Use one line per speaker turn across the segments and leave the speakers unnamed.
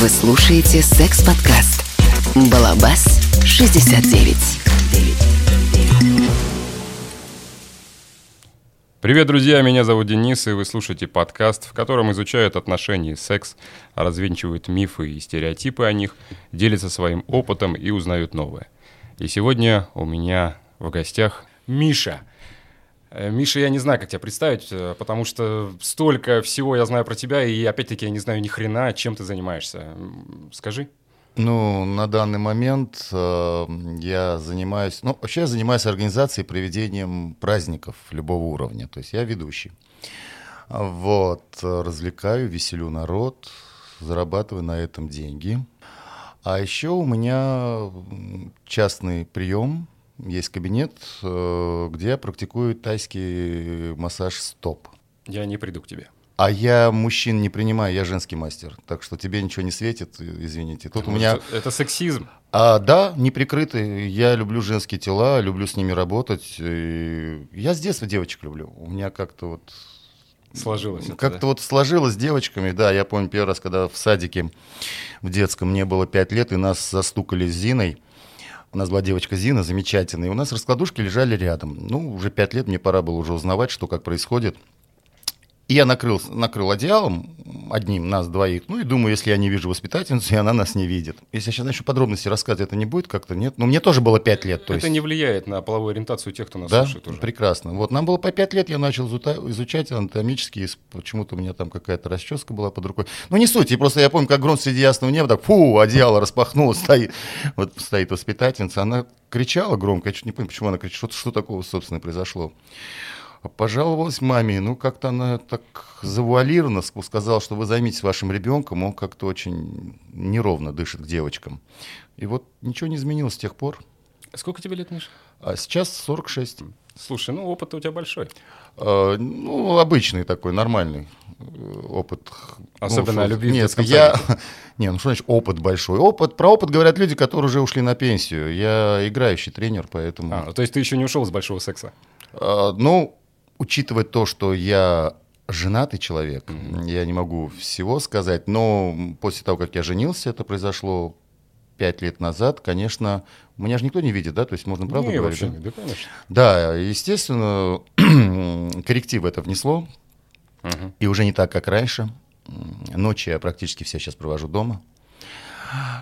Вы слушаете секс-подкаст «Балабас 69».
Привет, друзья, меня зовут Денис, и вы слушаете подкаст, в котором изучают отношения и секс, развенчивают мифы и стереотипы о них, делятся своим опытом и узнают новое. И сегодня у меня в гостях Миша. Э, Миша, я не знаю, как тебя представить, э, потому что столько всего я знаю про тебя, и опять-таки я не знаю ни хрена, чем ты занимаешься. Скажи.
Ну, на данный момент э, я занимаюсь, ну, вообще я занимаюсь организацией и проведением праздников любого уровня, то есть я ведущий. Вот, развлекаю, веселю народ, зарабатываю на этом деньги. А еще у меня частный прием, есть кабинет, э, где я практикую тайский массаж стоп.
Я не приду к тебе.
А я мужчин не принимаю, я женский мастер. Так что тебе ничего не светит, извините. Тут у меня...
Это, сексизм.
А, да, неприкрытый. Я люблю женские тела, люблю с ними работать. И Я с детства девочек люблю. У меня как-то вот...
Сложилось
Как-то
да?
вот сложилось с девочками, да. Я помню первый раз, когда в садике в детском мне было пять лет, и нас застукали с Зиной. У нас была девочка Зина, замечательная. И у нас раскладушки лежали рядом. Ну, уже пять лет, мне пора было уже узнавать, что как происходит. И я накрыл, накрыл одеялом одним нас двоих. Ну и думаю, если я не вижу воспитательницу, и она нас не видит. Если я сейчас начну подробности рассказывать, это не будет как-то, нет? Ну, мне тоже было пять лет. То
это
есть...
не влияет на половую ориентацию тех, кто нас
Да,
слушает уже.
прекрасно. Вот нам было по пять лет, я начал изучать анатомические, почему-то у меня там какая-то расческа была под рукой. Ну не суть, и просто я помню, как гром среди ясного неба, так фу, одеяло распахнулось, стоит, вот стоит воспитательница, она кричала громко, я чуть не понял, почему она кричит, что, что такого, собственно, произошло. Пожаловалась маме, ну как-то она так завуалированно ск- сказала, что вы займитесь вашим ребенком, он как-то очень неровно дышит к девочкам. И вот ничего не изменилось с тех пор.
Сколько тебе лет, Миша?
А сейчас 46.
Слушай, ну опыт у тебя большой.
Э, Ну, обычный такой, нормальный э, опыт.
Особенно
Ну,
любви в
Нет, я... Не, ну что значит опыт большой? Опыт, про опыт говорят люди, которые уже ушли на пенсию. Я играющий тренер, поэтому...
А, ну, то есть ты еще не ушел с большого секса?
Э, Ну, учитывая то, что я женатый человек, я не могу всего сказать, но после того, как я женился, это произошло пять лет назад, конечно, меня же никто не видит, да, то есть можно правду
не,
говорить.
вообще
да?
да, конечно.
Да, естественно, коррективы это внесло,
Мгм.
и уже не так, как раньше. Ночи я практически все сейчас провожу дома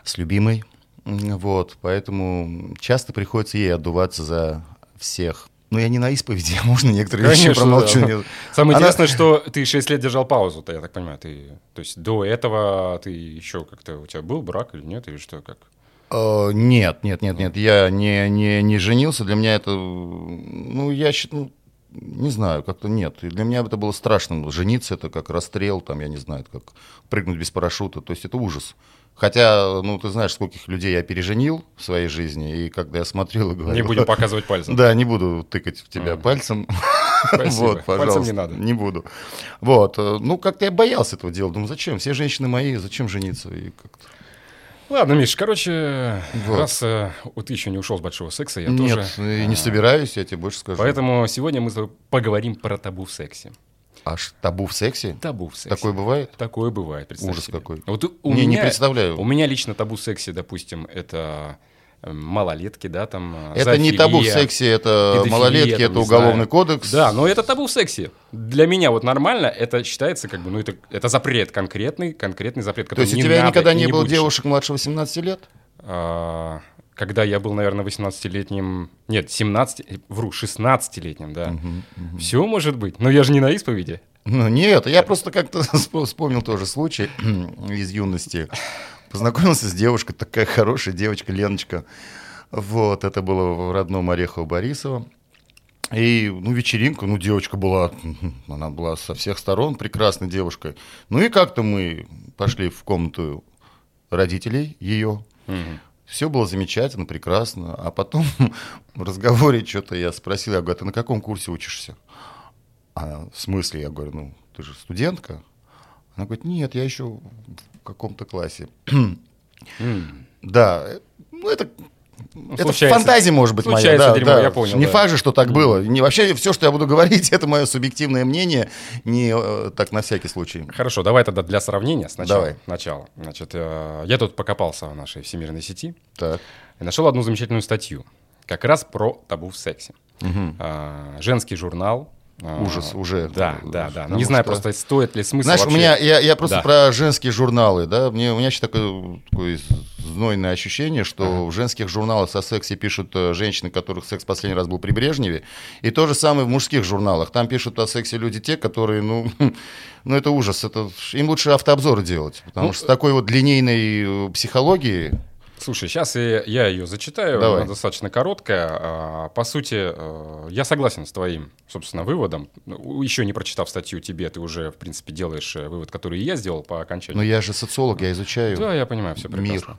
с любимой. Вот, поэтому часто приходится ей отдуваться за всех. Но я не на исповеди, можно некоторые вещи
Конечно,
промолчу.
да. Самое
Она-
интересное, что ты 6 лет держал паузу, я так понимаю. Ты, то есть до этого ты еще как-то... У тебя был брак или нет? Или что, как?
Э, Нет, нет, нет, нет, я не, не, не женился. Для меня это, ну, я считаю, не знаю, как-то нет. И для меня это было страшно. Жениться это как расстрел, там, я не знаю, это как прыгнуть без парашюта. То есть это ужас. Хотя, ну, ты знаешь, скольких людей я переженил в своей жизни, и когда я смотрел и говорил...
Не будем показывать пальцем.
Да, не буду тыкать в тебя
Мгм.
пальцем.
Спасибо.
Вот,
Пальцем
пожалуйста.
не надо.
Не буду. Вот. э, Ну, как-то я боялся этого делать. Думаю, зачем? Все женщины мои, зачем жениться? И как-то...
Ладно, Миш, короче,
Вот.
раз э, вот ты еще не ушел с большого секса, я
Нет,
тоже...
и не
а,
собираюсь, я тебе больше скажу.
Поэтому сегодня мы поговорим про табу в сексе.
Аж табу в сексе?
Табу в сексе.
Такое бывает?
Такое бывает, представь
Ужас
себе.
какой.
Вот у
Не, не
меня,
представляю.
У меня лично табу в сексе, допустим, это э, малолетки, да, там... э,
Это не табу в
зоофилия.
сексе, это
педофилия,
малолетки,
там,
это
не
уголовный
знаю.
кодекс.
Да, но это табу в сексе. Для меня вот нормально, это считается как бы, ну это, это запрет конкретный, конкретный запрет,
То
который
есть у
не
тебя
надо
никогда
и
не было
будешь.
девушек младше 18 лет?
А, Когда я был, наверное, 18-летним, нет, 17, э, вру, 16-летним, да. Все может быть, но я же не на исповеди.
Ну нет, я просто как-то вспо- вспомнил тоже случай из юности. Познакомился с девушкой, такая хорошая девочка, Леночка. Вот, это было в родном Орехово-Борисово. И, ну, вечеринка, ну, девочка была, она была со всех сторон прекрасной девушкой. Ну, и как-то мы пошли в комнату родителей ее. Все было замечательно, прекрасно. А потом в разговоре что-то я спросил, я говорю, «А ты на каком курсе учишься? А в смысле? Я говорю, ну, ты же студентка. Она говорит, нет, я еще в каком-то классе. Да, э, ну это это
случается.
фантазия может быть моя.
Случается
Да,
дерьмо,
да.
я понял,
Не
да.
факт же, что так было. Не, вообще все, что я буду говорить, это мое субъективное мнение. Не э, так на всякий случай.
Хорошо, давай тогда для сравнения сначала.
Давай.
Начало. Значит, э, я тут покопался в нашей всемирной сети
Так.
и нашел одну замечательную статью, как раз про табу в сексе. А, женский журнал. А,
Ужас уже.
Да, да, да.
Потому
Не знаю
что-
просто, стоит ли смысл
Знаешь, у
вообще-
меня, я, я просто
Да.
про женские журналы, да, мне, у меня сейчас такое, такое знойное ощущение, что в женских журналах со сексе пишут э, женщины, которых секс последний раз был при Брежневе, и то же самое в мужских журналах. Там пишут о сексе люди те, которые, ну, ну это ужас, это, им лучше автообзоры делать, потому
Ну,
что с такой вот линейной э, психологией,
Слушай, сейчас я, я ее зачитаю,
Давай.
она достаточно короткая. А, По сути, э, я согласен с твоим, собственно, выводом. Ну, Еще не прочитав статью тебе, ты уже, в принципе, делаешь э, вывод, который я сделал по окончанию.
но я же социолог, я изучаю.
Да, я понимаю, все прекрасно.
Мир.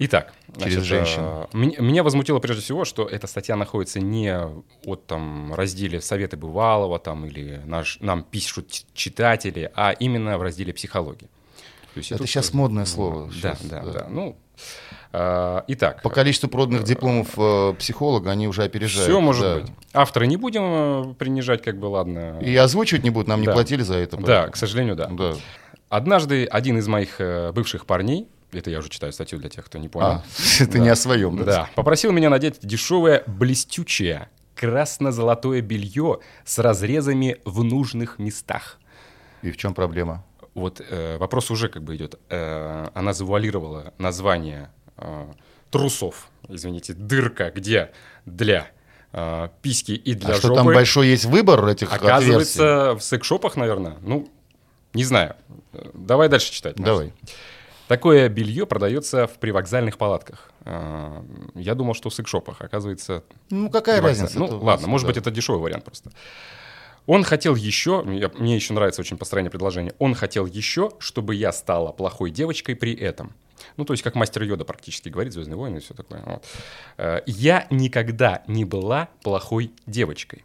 Итак,
Через женщин.
э, м- меня возмутило прежде всего, что эта статья находится не от там разделе «Советы бывалого» там, или наш, «Нам пишут читатели», а именно в разделе «Психология». То есть
Это
тут
сейчас
тоже-
модное слово.
Да, да,
да.
да. Ну, итак.
По количеству проданных дипломов э, психолога они уже опережают.
Все может
да.
быть. Авторы не будем э, принижать, как бы, ладно.
И озвучивать не будут, нам не
Да.
платили за это.
Да, к сожалению, да.
Да.
Однажды один из моих э, бывших парней, это я уже читаю статью для тех, кто не понял,
А, ты не о своем, да?
да, попросил меня надеть дешевое блестючее красно-золотое белье с разрезами в нужных местах.
И в чем проблема?
Вот э, вопрос уже как бы идет. Э, она завуалировала название э, трусов, извините, дырка, где для э, письки и для
а что
жопы.
там большой есть выбор этих отверстий?
Оказывается, в секс-шопах, наверное, ну, не знаю. Э, Давай дальше читать.
Давай.
Такое белье продается в привокзальных палатках. Э, Я думал, что в секс-шопах, оказывается...
Ну, какая разница?
Ну, ладно, может
да.
быть, это дешевый вариант просто. Он хотел еще, я- мне еще нравится очень построение предложения, он хотел еще, чтобы я стала плохой девочкой при этом. Ну, то есть, как мастер Йода практически говорит, «Звездные войны» и все такое. Вот. Э, Я никогда не была плохой девочкой.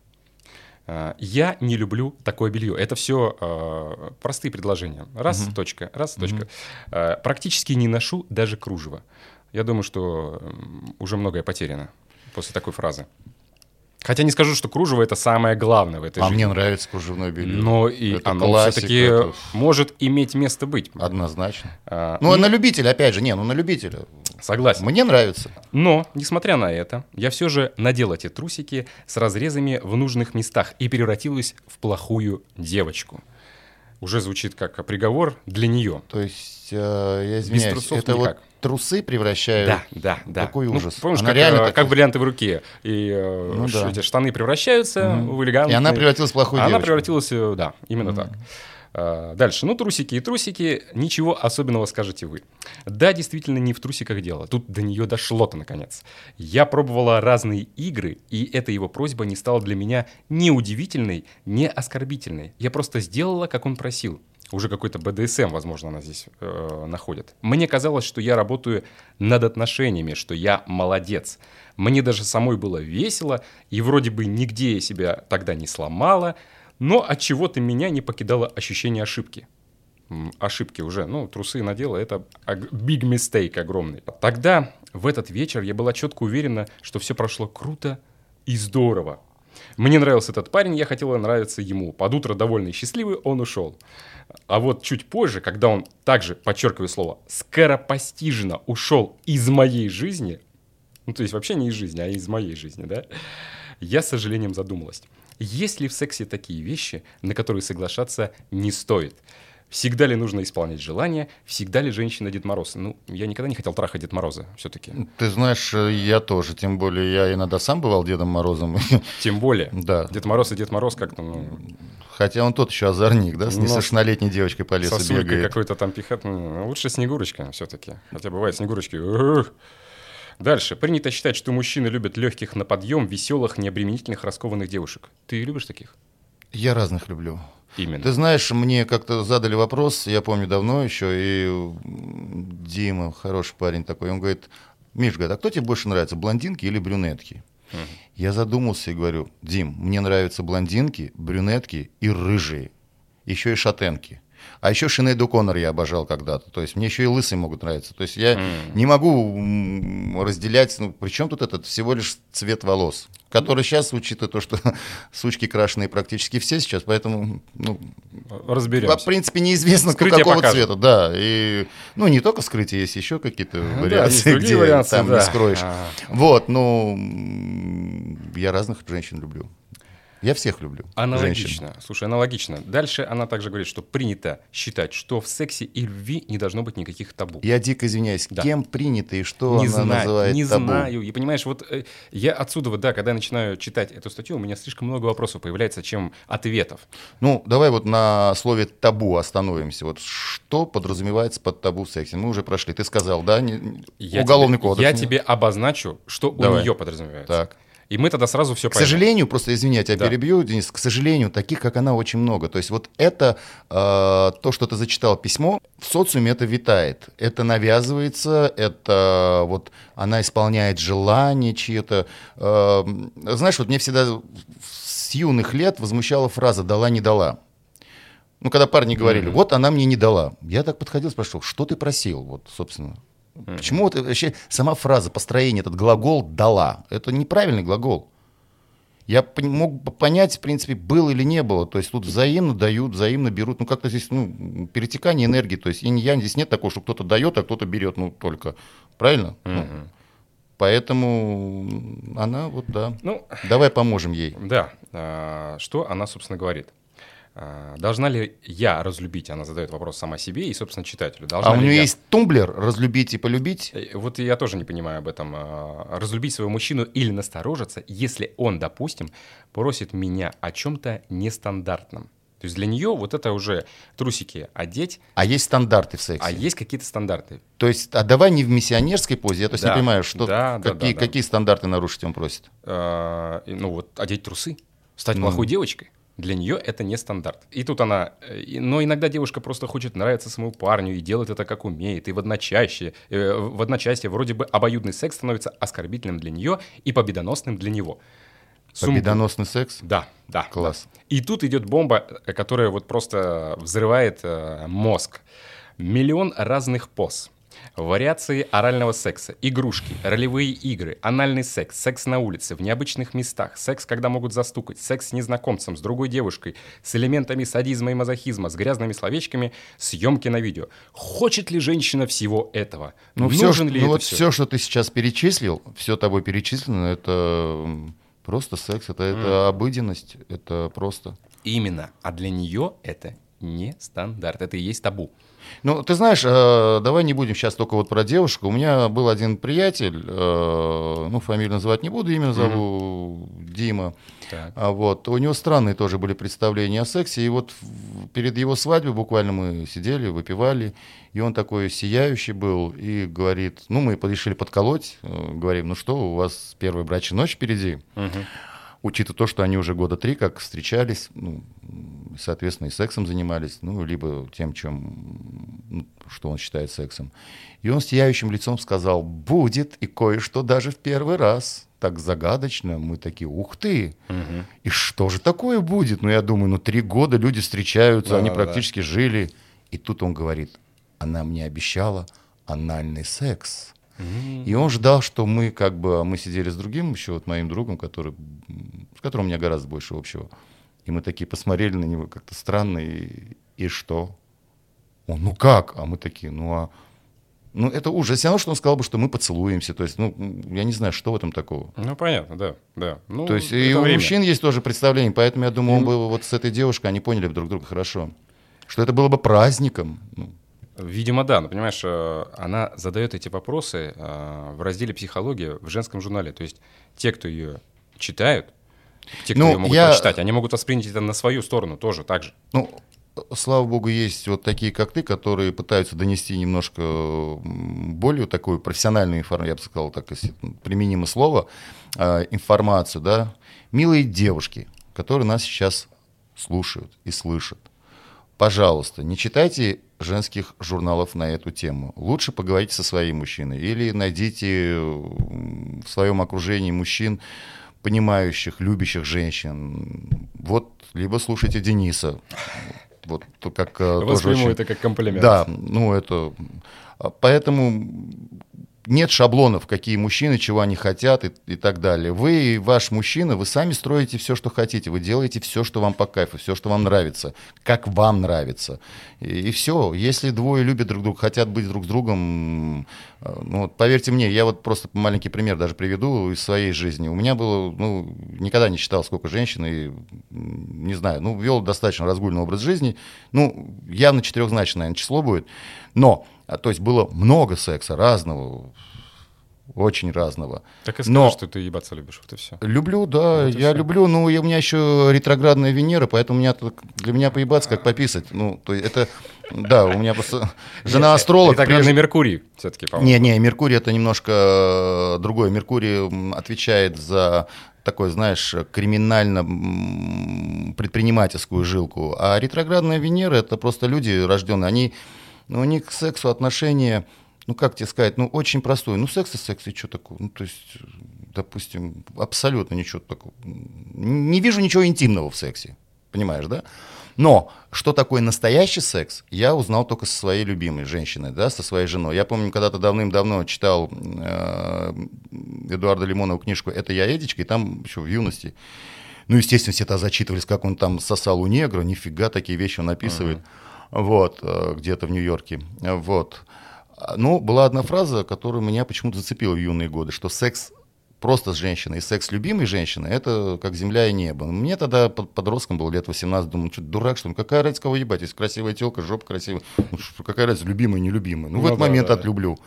Э, Я не люблю такое белье. Это все простые предложения. Раз, точка, раз, точка. Э, Практически не ношу даже кружево. Я думаю, что уже многое потеряно после такой фразы. Хотя не скажу, что кружево это самое главное в этой
А
жизни.
мне нравится кружевное белье.
Но и
Это
оно все-таки
это-
может иметь место быть.
Однозначно.
А,
Ну,
и-
на любителя, опять же, не, ну на любителя.
Согласен.
Мне нравится.
Но, несмотря на это, я все же надел эти трусики с разрезами в нужных местах и превратилась в плохую девочку. Уже звучит как приговор для нее.
То есть, э, я извиняюсь,
трусов
это
никак.
вот трусы превращают...
Да, да, да.
Какой
Ну,
ужас.
помнишь,
Она
как,
реально
э,
так-
как бриллианты в руке. И э,
Ну
ш-
да.
эти штаны превращаются в элегантные.
И она превратилась в плохую
Она
девочку.
превратилась, э, да, именно так. А, Дальше. Ну, трусики и трусики. Ничего особенного скажете вы. Да, действительно, не в трусиках дело. Тут до нее дошло-то, наконец. Я пробовала разные игры, и эта его просьба не стала для меня ни удивительной, ни оскорбительной. Я просто сделала, как он просил. Уже какой-то БДСМ, возможно, она здесь э, находит. Мне казалось, что я работаю над отношениями, что я молодец. Мне даже самой было весело, и вроде бы нигде я себя тогда не сломала, но от чего то меня не покидало ощущение ошибки. Ошибки уже, ну, трусы надела, это big mistake огромный. Тогда, в этот вечер, я была четко уверена, что все прошло круто и здорово. Мне нравился этот парень, я хотела нравиться ему. Под утро довольный и счастливый он ушел. А вот чуть позже, когда он также, подчеркиваю слово, скоропостижно ушел из моей жизни, ну, то есть вообще не из жизни, а из моей жизни, да, я с сожалением задумалась. Есть ли в сексе такие вещи, на которые соглашаться не стоит? Всегда ли нужно исполнять желания? Всегда ли женщина Дед Мороз? Ну, я никогда не хотел трахать Дед Мороза все-таки.
Ты знаешь, э, я тоже, тем более я иногда сам бывал Дедом Морозом.
Тем более.
Да.
Дед Мороз и Дед Мороз как-то, ну,
Хотя он тот еще озорник, да, с
Ну,
несовершеннолетней девочкой по лесу бегает.
какой-то там пихат. Ну, лучше Снегурочка все-таки. Хотя бывает Снегурочки. Дальше. Принято считать, что мужчины любят легких на подъем, веселых, необременительных, раскованных девушек. Ты любишь таких?
Я разных люблю.
Именно.
Ты знаешь, мне как-то задали вопрос, я помню давно еще, и Дима, хороший парень такой, он говорит, Миш, говорит, а кто тебе больше нравится, блондинки или брюнетки? Я задумался и говорю, Дим, мне нравятся блондинки, брюнетки и рыжие, еще и шатенки. А еще Шинейд О'Коннор я обожал когда-то. То есть мне еще и лысые могут нравиться. То есть я mm. не могу разделять, ну, причем тут этот всего лишь цвет волос, который сейчас, учитывая то, что сучки крашеные практически все сейчас, поэтому, ну,
разберемся.
В принципе, неизвестно, Скрытие какого покажет. цвета, да. И, ну, не только скрытие, есть еще какие-то вариации, да, где вариации, там да. не скроешь. А-а-а. Вот, ну, я разных женщин люблю. Я всех люблю.
Аналогично.
Женщин.
Слушай, аналогично. Дальше она также говорит, что принято считать, что в сексе и любви не должно быть никаких табу.
Я дико извиняюсь, да. кем принято и что
не
она
знаю,
называет
не
табу?
знаю. И понимаешь, вот э, я отсюда, вот, да, когда я начинаю читать эту статью, у меня слишком много вопросов появляется, чем ответов.
Ну, давай вот на слове табу остановимся. Вот что подразумевается под табу в сексе? Мы уже прошли. Ты сказал, да? Не...
Я
Уголовный
тебе,
кодекс.
Я тебе обозначу, что давай. у нее подразумевается.
Так.
И мы тогда сразу все
К сожалению, просто извини, я да. перебью, Денис, к сожалению, таких, как она, очень много. То есть вот это, э, то, что ты зачитал письмо, в социуме это витает. Это навязывается, это вот она исполняет желание чьи-то. Э, знаешь, вот мне всегда с юных лет возмущала фраза «дала, не дала». Ну, когда парни говорили, mm-hmm. вот она мне не дала. Я так подходил, спрашивал, что ты просил, вот, собственно. Mm-hmm. Почему вот вообще сама фраза, построение, этот глагол «дала»? Это неправильный глагол. Я мог понять, в принципе, было или не было. То есть тут взаимно дают, взаимно берут. Ну, как-то здесь ну, перетекание энергии. То есть инь-янь здесь нет такого, что кто-то дает, а кто-то берет. Ну, только. Правильно? Mm-hmm. Ну, поэтому она вот, да. Ну, Давай поможем ей.
Да. А, что она, собственно, говорит? А, должна ли я разлюбить? Она задает вопрос сама себе и, собственно, читателю. Должна
а у нее
я...
есть тумблер «разлюбить и полюбить»?
Э, вот я тоже не понимаю об этом. А, разлюбить своего мужчину или насторожиться, если он, допустим, просит меня о чем-то нестандартном. То есть для нее вот это уже трусики одеть.
А есть стандарты в сексе?
А есть какие-то стандарты.
То есть, а давай не в миссионерской позе, я то есть да. не понимаю, что,
да,
какие,
да, да,
какие стандарты нарушить он просит?
А, ну вот одеть трусы, стать ну. плохой девочкой. Для нее это не стандарт. И тут она... Э, но иногда девушка просто хочет нравиться своему парню и делает это как умеет. И в одночасье, э, в одночасье вроде бы обоюдный секс становится оскорбительным для нее и победоносным для него.
Победоносный секс?
Да, да.
Класс.
Да. И тут идет бомба, которая вот просто взрывает э, мозг. Миллион разных поз. Вариации орального секса, игрушки, ролевые игры, анальный секс, секс на улице, в необычных местах, секс, когда могут застукать, секс с незнакомцем, с другой девушкой, с элементами садизма и мазохизма, с грязными словечками, съемки на видео. Хочет ли женщина всего этого?
Ну, Нужен все, ли ну, это вот все? все, что ты сейчас перечислил, все тобой перечислено, это просто секс, это, mm. это обыденность, это просто...
Именно. А для нее это не стандарт, это и есть табу.
Ну, ты знаешь, э, давай не будем сейчас только вот про девушку. У меня был один приятель, э, ну, фамилию называть не буду, имя назову mm-hmm. Дима. Так. А вот, у него странные тоже были представления о сексе. И вот перед его свадьбой буквально мы сидели, выпивали, и он такой сияющий был и говорит, ну, мы решили подколоть, э, говорим, ну что, у вас первая брачная ночь впереди. Mm-hmm учитывая то, что они уже года три как встречались, ну, соответственно, и сексом занимались, ну, либо тем, чем, ну, что он считает сексом. И он с сияющим лицом сказал, будет и кое-что даже в первый раз. Так загадочно, мы такие, ух ты, угу. и что же такое будет? Ну, я думаю, ну, три года люди встречаются, да, они практически да. жили. И тут он говорит, она мне обещала анальный секс. И он ждал, что мы как бы, мы сидели с другим еще, вот моим другом, который, с которым у меня гораздо больше общего. И мы такие посмотрели на него как-то странно, и, и что? Он, ну как? А мы такие, ну а... Ну, это ужас. Все равно, что он сказал бы, что мы поцелуемся. То есть, ну, я не знаю, что в этом такого.
Ну, понятно, да, да. Ну,
То есть, и у время. мужчин есть тоже представление, поэтому я думаю, он был вот с этой девушкой, они поняли друг друга хорошо. Что это было бы праздником. Ну,
Видимо, да. Но, понимаешь, э, она задает эти вопросы э, в разделе «Психология» в женском журнале. То есть те, кто ее читают, те, кто ну, ее могут я... прочитать, они могут воспринять это на свою сторону тоже так же.
Ну, слава богу, есть вот такие, как ты, которые пытаются донести немножко более такую профессиональную информацию, я бы сказал, так, если применимо слово, э, информацию, да. Милые девушки, которые нас сейчас слушают и слышат, пожалуйста, не читайте женских журналов на эту тему. Лучше поговорите со своим мужчиной или найдите в своем окружении мужчин, понимающих, любящих женщин. Вот, либо слушайте Дениса. Вот то, как э, тоже
Восприму
очень-
это как комплимент.
Да, ну это... а, Поэтому нет шаблонов, какие мужчины, чего они хотят и, и так далее. Вы, ваш мужчина, вы сами строите все, что хотите. Вы делаете все, что вам по кайфу, все, что вам нравится, как вам нравится. И, все. Если двое любят друг друга, хотят быть друг с другом, э, ну, вот поверьте мне, я вот просто маленький пример даже приведу из своей жизни. У меня было, ну, никогда не считал, сколько женщин, и не знаю, ну, вел достаточно разгульный образ жизни. Ну, явно четырехзначное, число будет. Но, а, то есть было много секса разного, очень разного.
Так и скажи,
Но-
что ты ебаться любишь, вот и все.
Люблю, да,
Вот
я
всё.
люблю, ну, и у меня еще ретроградная Венера, поэтому у меня для меня поебаться, как пописать. Ну, то есть это, да, у меня просто жена астролог.
Ретроградный Меркурий все-таки, по-моему.
Не, не, Меркурий это немножко э, другое. Меркурий отвечает за такой, знаешь, криминально м, предпринимательскую жилку. А ретроградная Венера это просто люди рожденные, они, ну, у них к сексу отношения, ну, как тебе сказать, ну, очень простое. Ну, секс и секс, и что такое? Ну, то есть, допустим, абсолютно ничего такого. Не вижу ничего интимного в сексе, понимаешь, да? Но что такое настоящий секс, я узнал только со своей любимой женщиной, да, со своей женой. Я помню, когда-то давным-давно читал э, Эдуарда Лимонова книжку «Это я, Эдичка», и там еще в юности. Ну, естественно, все тогда зачитывались, как он там сосал у негра, нифига, такие вещи он описывает. Вот, э, где-то в Нью-Йорке. Вот. Ну, была одна фраза, которая меня почему-то зацепила в юные годы, что секс просто с женщиной и секс с любимой женщиной, это как земля и небо. Мне тогда под- подростком было лет 18, думаю, что дурак, что ли? какая разница, кого ебать, если красивая телка, жопа красивая, ну, какая разница, любимая, нелюбимая. Ну, в
Ну
этот
да,
момент
да.
отлюблю.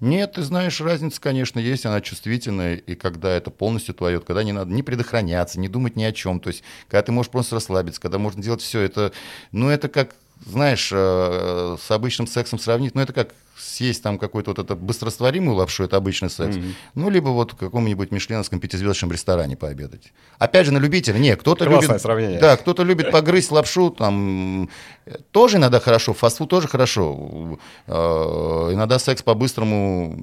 Нет, ты знаешь, разница, конечно, есть, она чувствительная, и когда это полностью твое, когда не надо не предохраняться, не думать ни о чем, то есть, когда ты можешь просто расслабиться, когда можно делать все, это, ну, это как, знаешь, э, с обычным сексом сравнить, ну, это как съесть там какой-то вот это быстрорастворимую лапшу, это обычный секс, ну, либо вот в каком-нибудь мишленовском пятизвездочном ресторане пообедать. Опять же, на любителя, не, кто-то
Классное
любит...
сравнение.
Да, кто-то любит погрызть лапшу, там, э, тоже иногда хорошо, фастфуд тоже хорошо, Э, иногда секс по-быстрому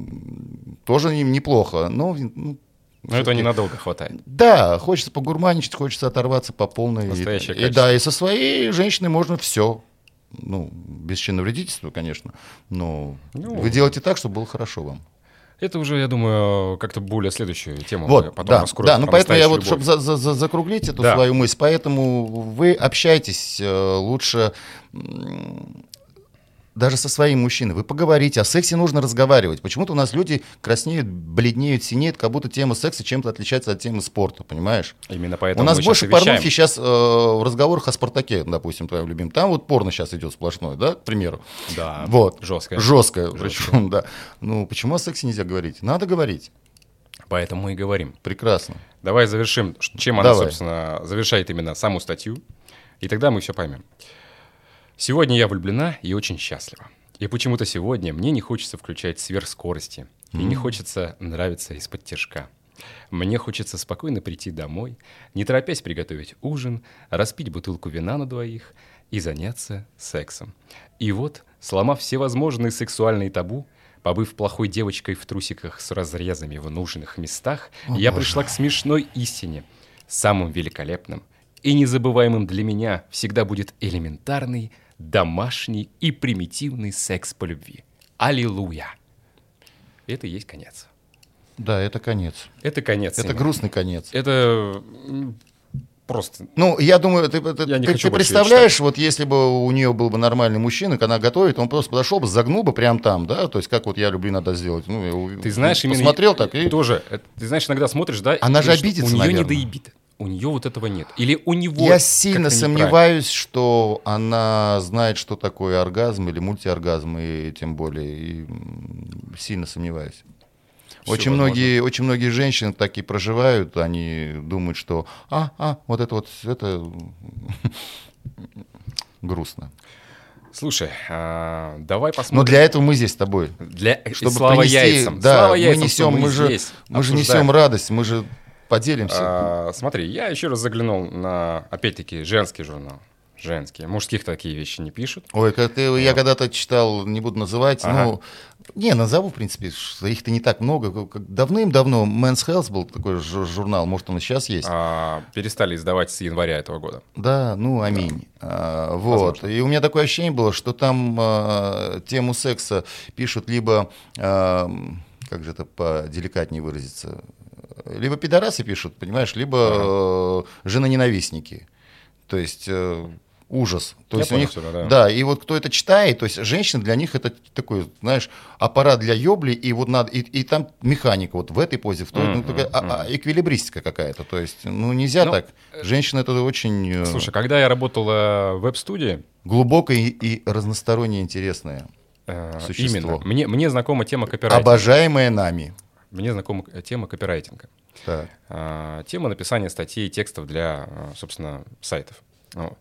тоже им неплохо, но ну,
Но это ненадолго хватает.
да, хочется погурманичать, хочется оторваться по полной.
Настоящее
и, и
качество.
да, и со своей женщиной можно все. Ну, без чиновредительства, конечно. Но
Ну.
вы делаете так, чтобы было хорошо вам.
Это уже, я думаю, как-то более следующую тему
Вот,
потом
да,
раскроем.
да, ну поэтому я вот,
любовь.
чтобы закруглить эту
Да.
свою мысль, поэтому вы общайтесь э, лучше даже со своим мужчиной. Вы поговорите, о сексе нужно разговаривать. Почему-то у нас люди краснеют, бледнеют, синеют, как будто тема секса чем-то отличается от темы спорта, понимаешь?
Именно поэтому
У нас больше порнухи сейчас в разговорах о Спартаке, допустим, твоем любимом. Там вот порно сейчас идет сплошное, да, к примеру.
Да,
Вот.
жесткое.
Жесткое.
Жесткое.
Причем, да. Ну, почему о сексе нельзя говорить? Надо говорить.
Поэтому мы и говорим.
Прекрасно.
Давай завершим, чем она,
Давай.
собственно, завершает именно саму статью, и тогда мы все поймем. Сегодня я влюблена и очень счастлива. И почему-то сегодня мне не хочется включать сверхскорости, и не хочется нравиться из-под тяжка. Мне хочется спокойно прийти домой, не торопясь приготовить ужин, распить бутылку вина на двоих и заняться сексом. И вот, сломав все возможные сексуальные табу, побыв плохой девочкой в трусиках с разрезами в нужных местах, я пришла к смешной истине. Самым великолепным и незабываемым для меня всегда будет элементарный, домашний и примитивный секс по любви. Аллилуйя! Это и есть конец.
Да, это конец.
Это конец.
Это
Сима.
грустный конец.
Это просто...
Ну, я думаю, ты, ты-
Я не
ты- ты представляешь, вот если бы у нее был бы нормальный мужчина, когда она готовит, он просто подошел бы, загнул бы прямо там, да, то есть как вот я люблю иногда сделать. Ну,
Ты знаешь, именно...
посмотрел так и...
Тоже. это- Ты знаешь, иногда смотришь, да?
Она же обидится,
У нее не
наверное.
доебит. У нее вот этого нет. Или у него...
Я сильно сомневаюсь, что она знает, что такое оргазм или мультиоргазм, и тем более и, сильно сомневаюсь. Очень
возможно.
многие, очень многие женщины так и проживают, они думают, что а, а, вот это вот, это грустно.
Слушай, а, давай
Но
посмотрим.
для этого мы здесь с тобой.
Для...
Чтобы
Слава
принести,
яйцам.
да,
Слава
мы
яйцам,
несем, мы, же,
здесь
мы же несем радость, мы же поделимся.
А, смотри, я еще раз заглянул на, опять-таки, женский журнал. женские. Мужских такие вещи не пишут.
Ой, как ты, я когда-то читал, не буду называть,
Ага.
ну, не, назову, в принципе, что их-то не так много. Давным-давно Men's Health был такой жу- журнал, может, он и сейчас есть.
А, перестали издавать с января этого года.
Да, ну, аминь. А, вот.
Возможно.
И у меня такое ощущение было, что там а, тему секса пишут либо, а, как же это поделикатнее выразиться, либо пидорасы пишут, понимаешь, либо э, женоненавистники. То есть э, ужас. То
Я
есть у них,
тебя, да.
да, и вот кто это читает, то есть женщина для них это такой, знаешь, аппарат для ёбли, и вот надо, и, и там механика вот в этой позе, в той, ну,
Мгм,
такая, а- а, эквилибристика какая-то, то есть, ну, нельзя
Ну,
так. Женщина это очень э,
Слушай, когда я работал э, в веб-студии,
глубокое и, разносторонне интересное,
э,
Существо.
именно, мне, мне знакома тема копирайтинга.
обожаемое нами.
Мне знакома э, тема копирайтинга.
Так.
А, тема написания статей и текстов для, а, собственно, сайтов. Вот.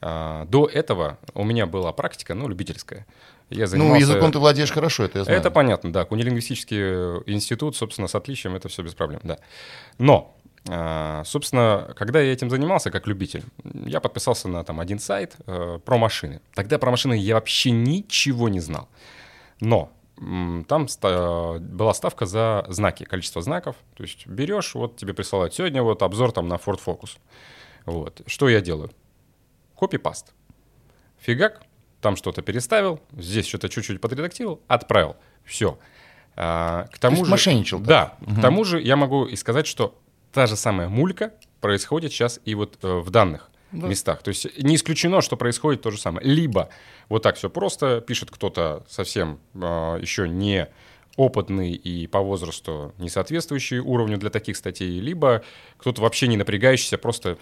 А, До этого у меня была практика, ну, любительская. Я
Ну,
занимался...
языком ты владеешь хорошо, это я знаю.
Это понятно, да. Кунилингвистический э, институт, собственно, с отличием, это все без проблем, да. Но, собственно, когда я этим занимался как любитель, я подписался на там один сайт э, про машины. Тогда про машины я вообще ничего не знал. Но там ста- была ставка за знаки, количество знаков. То есть берешь, вот тебе присылают сегодня вот обзор там на Ford Focus. Вот. Что я делаю? Копипаст. Фигак, там что-то переставил, здесь что-то чуть-чуть подредактировал, отправил. Все. к тому
есть
же,
мошенничал.
Да. К тому же я могу и сказать, что та же самая мулька происходит сейчас и вот э, в данных местах. То есть не исключено, что происходит то же самое. Либо вот так все просто пишет кто-то совсем э, еще не опытный и по возрасту не соответствующий уровню для таких статей, либо кто-то вообще не напрягающийся, просто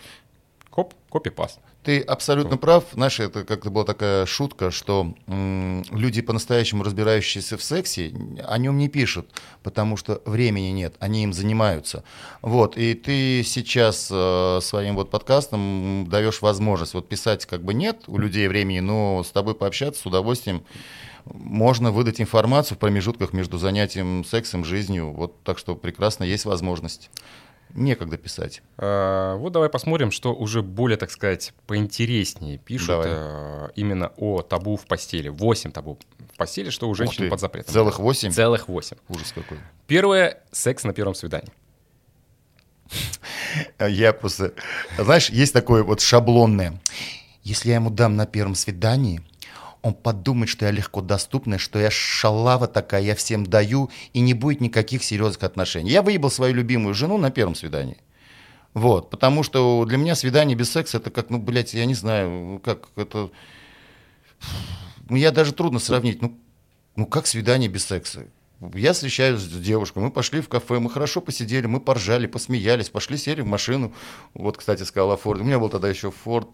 коп, копи-паст.
Ты абсолютно прав. Знаешь, это как-то была такая шутка, что м, люди, по-настоящему разбирающиеся в сексе, о нем не пишут, потому что времени нет, они им занимаются. Вот, и ты сейчас э, своим вот подкастом даешь возможность вот писать как бы нет у людей времени, но с тобой пообщаться с удовольствием можно выдать информацию в промежутках между занятием сексом, жизнью. Вот так что прекрасно есть возможность. Некогда писать.
А, Вот давай посмотрим, что уже более, так сказать, поинтереснее пишут
Давай.
э, именно о табу в постели. Восемь табу в постели, что у женщин
ты,
под запретом.
Целых восемь?
Целых восемь.
Ужас какой.
Первое — секс на первом свидании.
Я просто... Знаешь, есть такое вот шаблонное. Если я ему дам на первом свидании, он подумает, что я легко доступная, что я шалава такая, я всем даю, и не будет никаких серьезных отношений. Я выебал свою любимую жену на первом свидании. Вот, потому что для меня свидание без секса, это как, ну, блядь, я не знаю, как это... Ну, я даже трудно сравнить, ну, ну, как свидание без секса? Я встречаюсь с девушкой, мы пошли в кафе, мы хорошо посидели, мы поржали, посмеялись, пошли, сели в машину. Вот, кстати, сказала Форд. У меня был тогда еще Форд,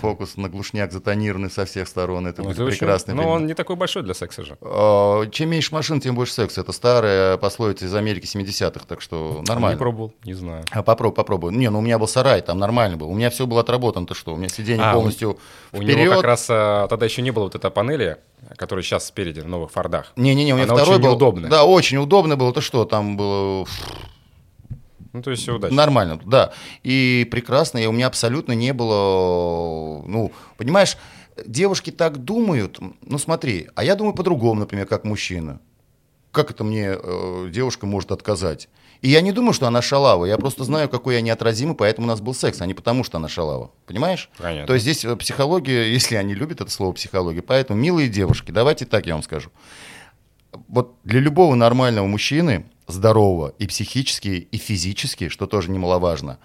фокус на глушняк затонированный со всех сторон. Это
Ну, очень-
прекрасный
Но он не такой большой для секса же.
А, Чем меньше машин, тем больше секса. Это старая пословица из Америки 70-х, так что
Не
нормально.
пробовал, не знаю.
А попробуй, попробуй. Не, ну у меня был сарай, там нормально был. У меня все было отработано. Ты что? У меня сиденье
А,
полностью
У
вперед.
него как раз а, тогда еще не было вот этой панели, которая сейчас спереди в новых Фордах.
Не-не-не, у меня
Она
второй
очень
был.
неудобная.
Да, очень удобно было. Это что, там было
Ну, то есть все удачно.
нормально, да. И прекрасно, и у меня абсолютно не было, ну, понимаешь, девушки так думают, ну смотри, а я думаю по-другому, например, как мужчина. Как это мне э, девушка может отказать? И я не думаю, что она шалава, я просто знаю, какой я неотразимый, поэтому у нас был секс, а не потому, что она шалава. Понимаешь?
Понятно.
То есть здесь э, психология, если они любят это слово психология, поэтому, милые девушки, давайте так я вам скажу. Вот для любого нормального мужчины, здорового и психически, и физически, что тоже немаловажно,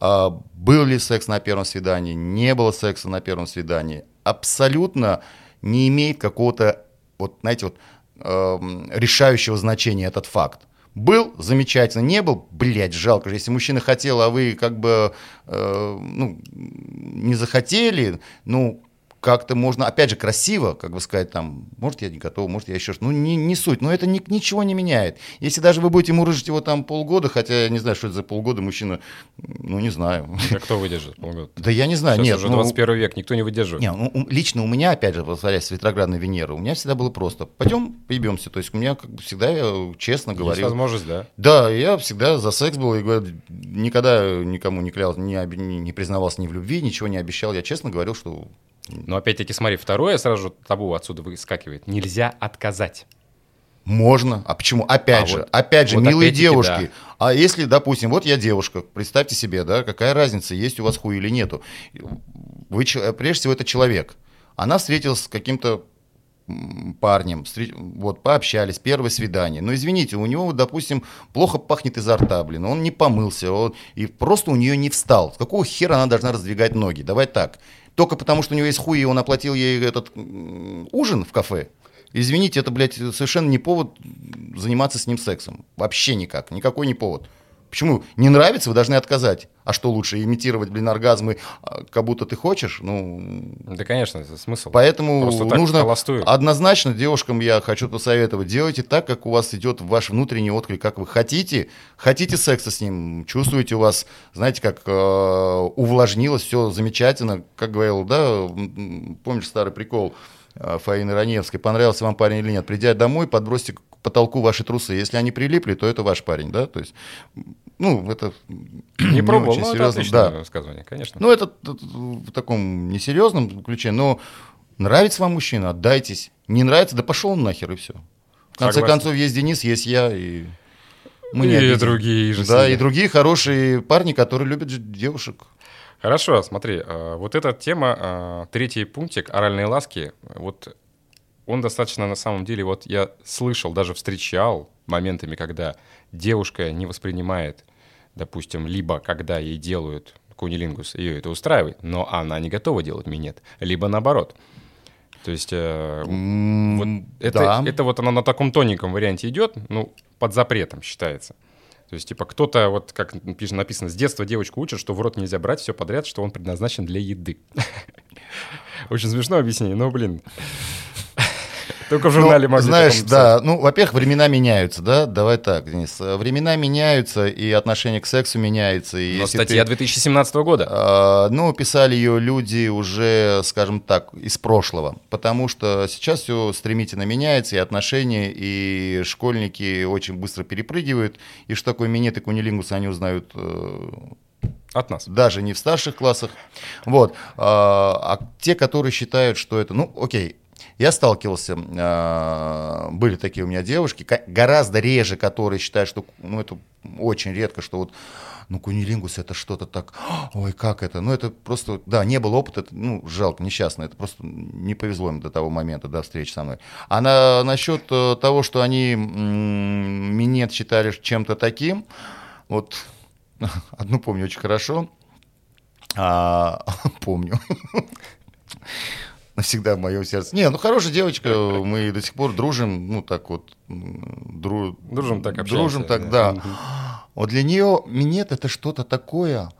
а, был ли секс на первом свидании, не было секса на первом свидании, абсолютно не имеет какого-то, вот, знаете, вот, эм, решающего значения этот факт. Был замечательно, не был, блядь, жалко же. Если мужчина хотел, а вы как бы э, ну, не захотели, ну, как-то можно, опять же, красиво, как бы сказать, там, может, я не готов, может, я еще что Ну, не, не суть, но это ни, ничего не меняет. Если даже вы будете мурыжить его там полгода, хотя я не знаю, что это за полгода мужчина, ну, не знаю.
А кто выдержит полгода?
Да я не знаю,
Сейчас
нет.
уже
ну,
21 век, никто не выдерживает.
не, ну, лично у меня, опять же, возвращаясь с ретроградной Венеры, у меня всегда было просто. Пойдем, поебемся. То есть у меня как бы всегда, я честно
Есть
говорил.
возможность, да.
Да, я всегда за секс был, и говорю, никогда никому не клялся, не, не, не признавался ни в любви, ничего не обещал. Я честно говорил, что
Но опять-таки, смотри, второе сразу же табу отсюда выскакивает. Нельзя отказать.
можно. А почему? Опять
А
же,
вот-
опять же,
вот
милые
опять-таки,
девушки.
да.
А если, допустим, вот я девушка, представьте себе, да, какая разница, есть у вас хуй или нету. Вы, прежде всего, это человек. Она встретилась с каким-то парнем, вот, пообщались, первое свидание. Но извините, у него, допустим, плохо пахнет изо рта, блин, он не помылся, он, и просто у нее не встал. С какого хера она должна раздвигать ноги? Давай так. Только потому, что у него есть хуй, и он оплатил ей этот ужин в кафе. Извините, это, блядь, совершенно не повод заниматься с ним сексом. Вообще никак. Никакой не повод. Почему? Не нравится, вы должны отказать. А что лучше, имитировать, блин, оргазмы, а, как будто ты хочешь? Ну,
Да, конечно, это смысл.
Поэтому нужно
холостую.
однозначно девушкам я хочу посоветовать, делайте так, как у вас идет ваш внутренний отклик, как вы хотите, хотите секса с ним, чувствуете у вас, знаете, как э, увлажнилось, все замечательно, как говорил, да, помнишь старый прикол э, Фаины Раневской, понравился вам парень или нет, придя домой, подбросьте потолку ваши трусы, если они прилипли, то это ваш парень, да, то есть, ну, это
Не пробовал,
очень
но
серьезно, да.
высказывание, конечно.
Ну, это в таком несерьезном ключе, но нравится вам мужчина, отдайтесь. Не нравится, да пошел он нахер и все. В конце
Согласен.
концов, есть Денис, есть я, и мы не
И
обидим.
другие же
Да, и другие хорошие парни, которые любят девушек.
Хорошо, смотри, э, вот эта тема, э, третий пунктик, оральные ласки, вот он достаточно на самом деле, вот я слышал, даже встречал моментами, когда девушка не воспринимает, допустим, либо когда ей делают кунилингус, ее это устраивает, но она не готова делать минет, либо наоборот. То есть э,
М,
вот это,
да.
это вот оно на таком тоненьком варианте идет, ну, под запретом считается. То есть, типа, кто-то, вот как написано, с детства девочку учат, что в рот нельзя брать все подряд, что он предназначен для еды. Очень смешно объяснение, но, блин. Только в журнале
Ну,
могли
Знаешь, да, ну, во-первых, времена меняются, да, давай так, Денис. Э, Времена меняются, и отношение к сексу меняется. И
Но статья
ты-
2017 года.
А, Ну, писали ее люди уже, скажем так, из прошлого, потому что сейчас все стремительно меняется, и отношения, и школьники очень быстро перепрыгивают, и что такое минет и кунилингус они узнают э,
От нас.
даже не в старших классах. Вот. А а те, которые считают, что это... Ну, окей, я сталкивался, а, были такие у меня девушки, гораздо реже, которые считают, что, ну, это очень редко, что вот, ну, кунилингус это что-то так, ой, как это, ну, это просто, да, не было опыта, ну, жалко, несчастно, это просто не повезло им до того момента, до встречи со мной. А на, насчет э, того, что они м, минет считали чем-то таким, вот одну помню очень хорошо, а, помню. Навсегда в моем сердце. Не, ну хорошая девочка, мы до сих пор дружим, ну так вот. Дру...
Дружим так, общаемся,
Дружим так,
да.
да. Вот для нее минет это что-то такое.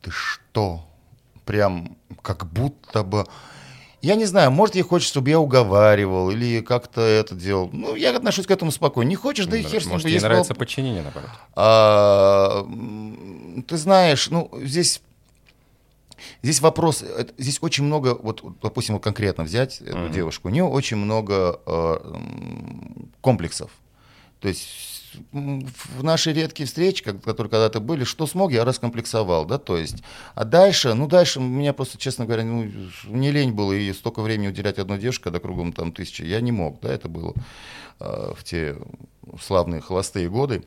Ты что? Прям как будто бы... Я не знаю, может, ей хочется, чтобы я уговаривал или как-то это делал. Ну, я отношусь к этому спокойно. Не хочешь, да и хер с ним.
Может, ей нравится подчинение, наоборот.
а, ты знаешь, ну, здесь, здесь вопрос, это- здесь очень много, вот, допустим, вот конкретно взять эту
Мгм.
девушку, у нее очень много э, комплексов. То есть в наши редкие встречи, которые когда-то были, что смог, я раскомплексовал, да, то есть. А дальше, ну, дальше меня просто, честно говоря, ну, не лень было и столько времени уделять одной девушке, когда кругом там тысячи, я не мог, да, это было э, в те славные холостые годы.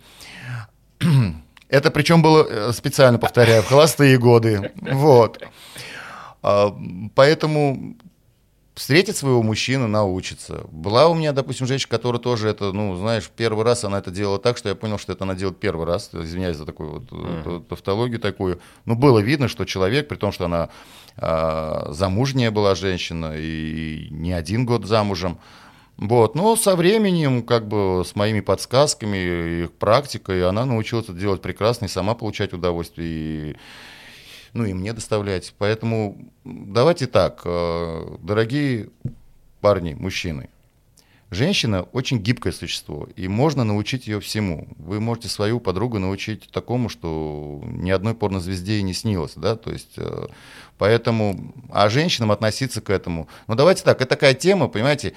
Это причем было э, специально, повторяю, в холостые годы. Вот. А, Поэтому встретить своего мужчину, научиться. Была у меня, допустим, женщина, которая тоже это, ну, знаешь, первый раз она это делала так, что я понял, что это она делает первый раз. Извиняюсь за такую вот э, тавтологию такую. Но было видно, что человек, при том, что она а, замужняя была женщина и не один год замужем, вот, но со временем, как бы с моими подсказками и практикой, она научилась это делать прекрасно и сама получать удовольствие. И ну и мне доставлять. Поэтому давайте так, э, дорогие парни, мужчины, Женщина очень гибкое существо, и можно научить ее всему. Вы можете свою подругу научить такому, что ни одной порнозвезде и не снилось, да, то есть, э, поэтому, а женщинам относиться к этому, ну давайте так, это такая тема, понимаете,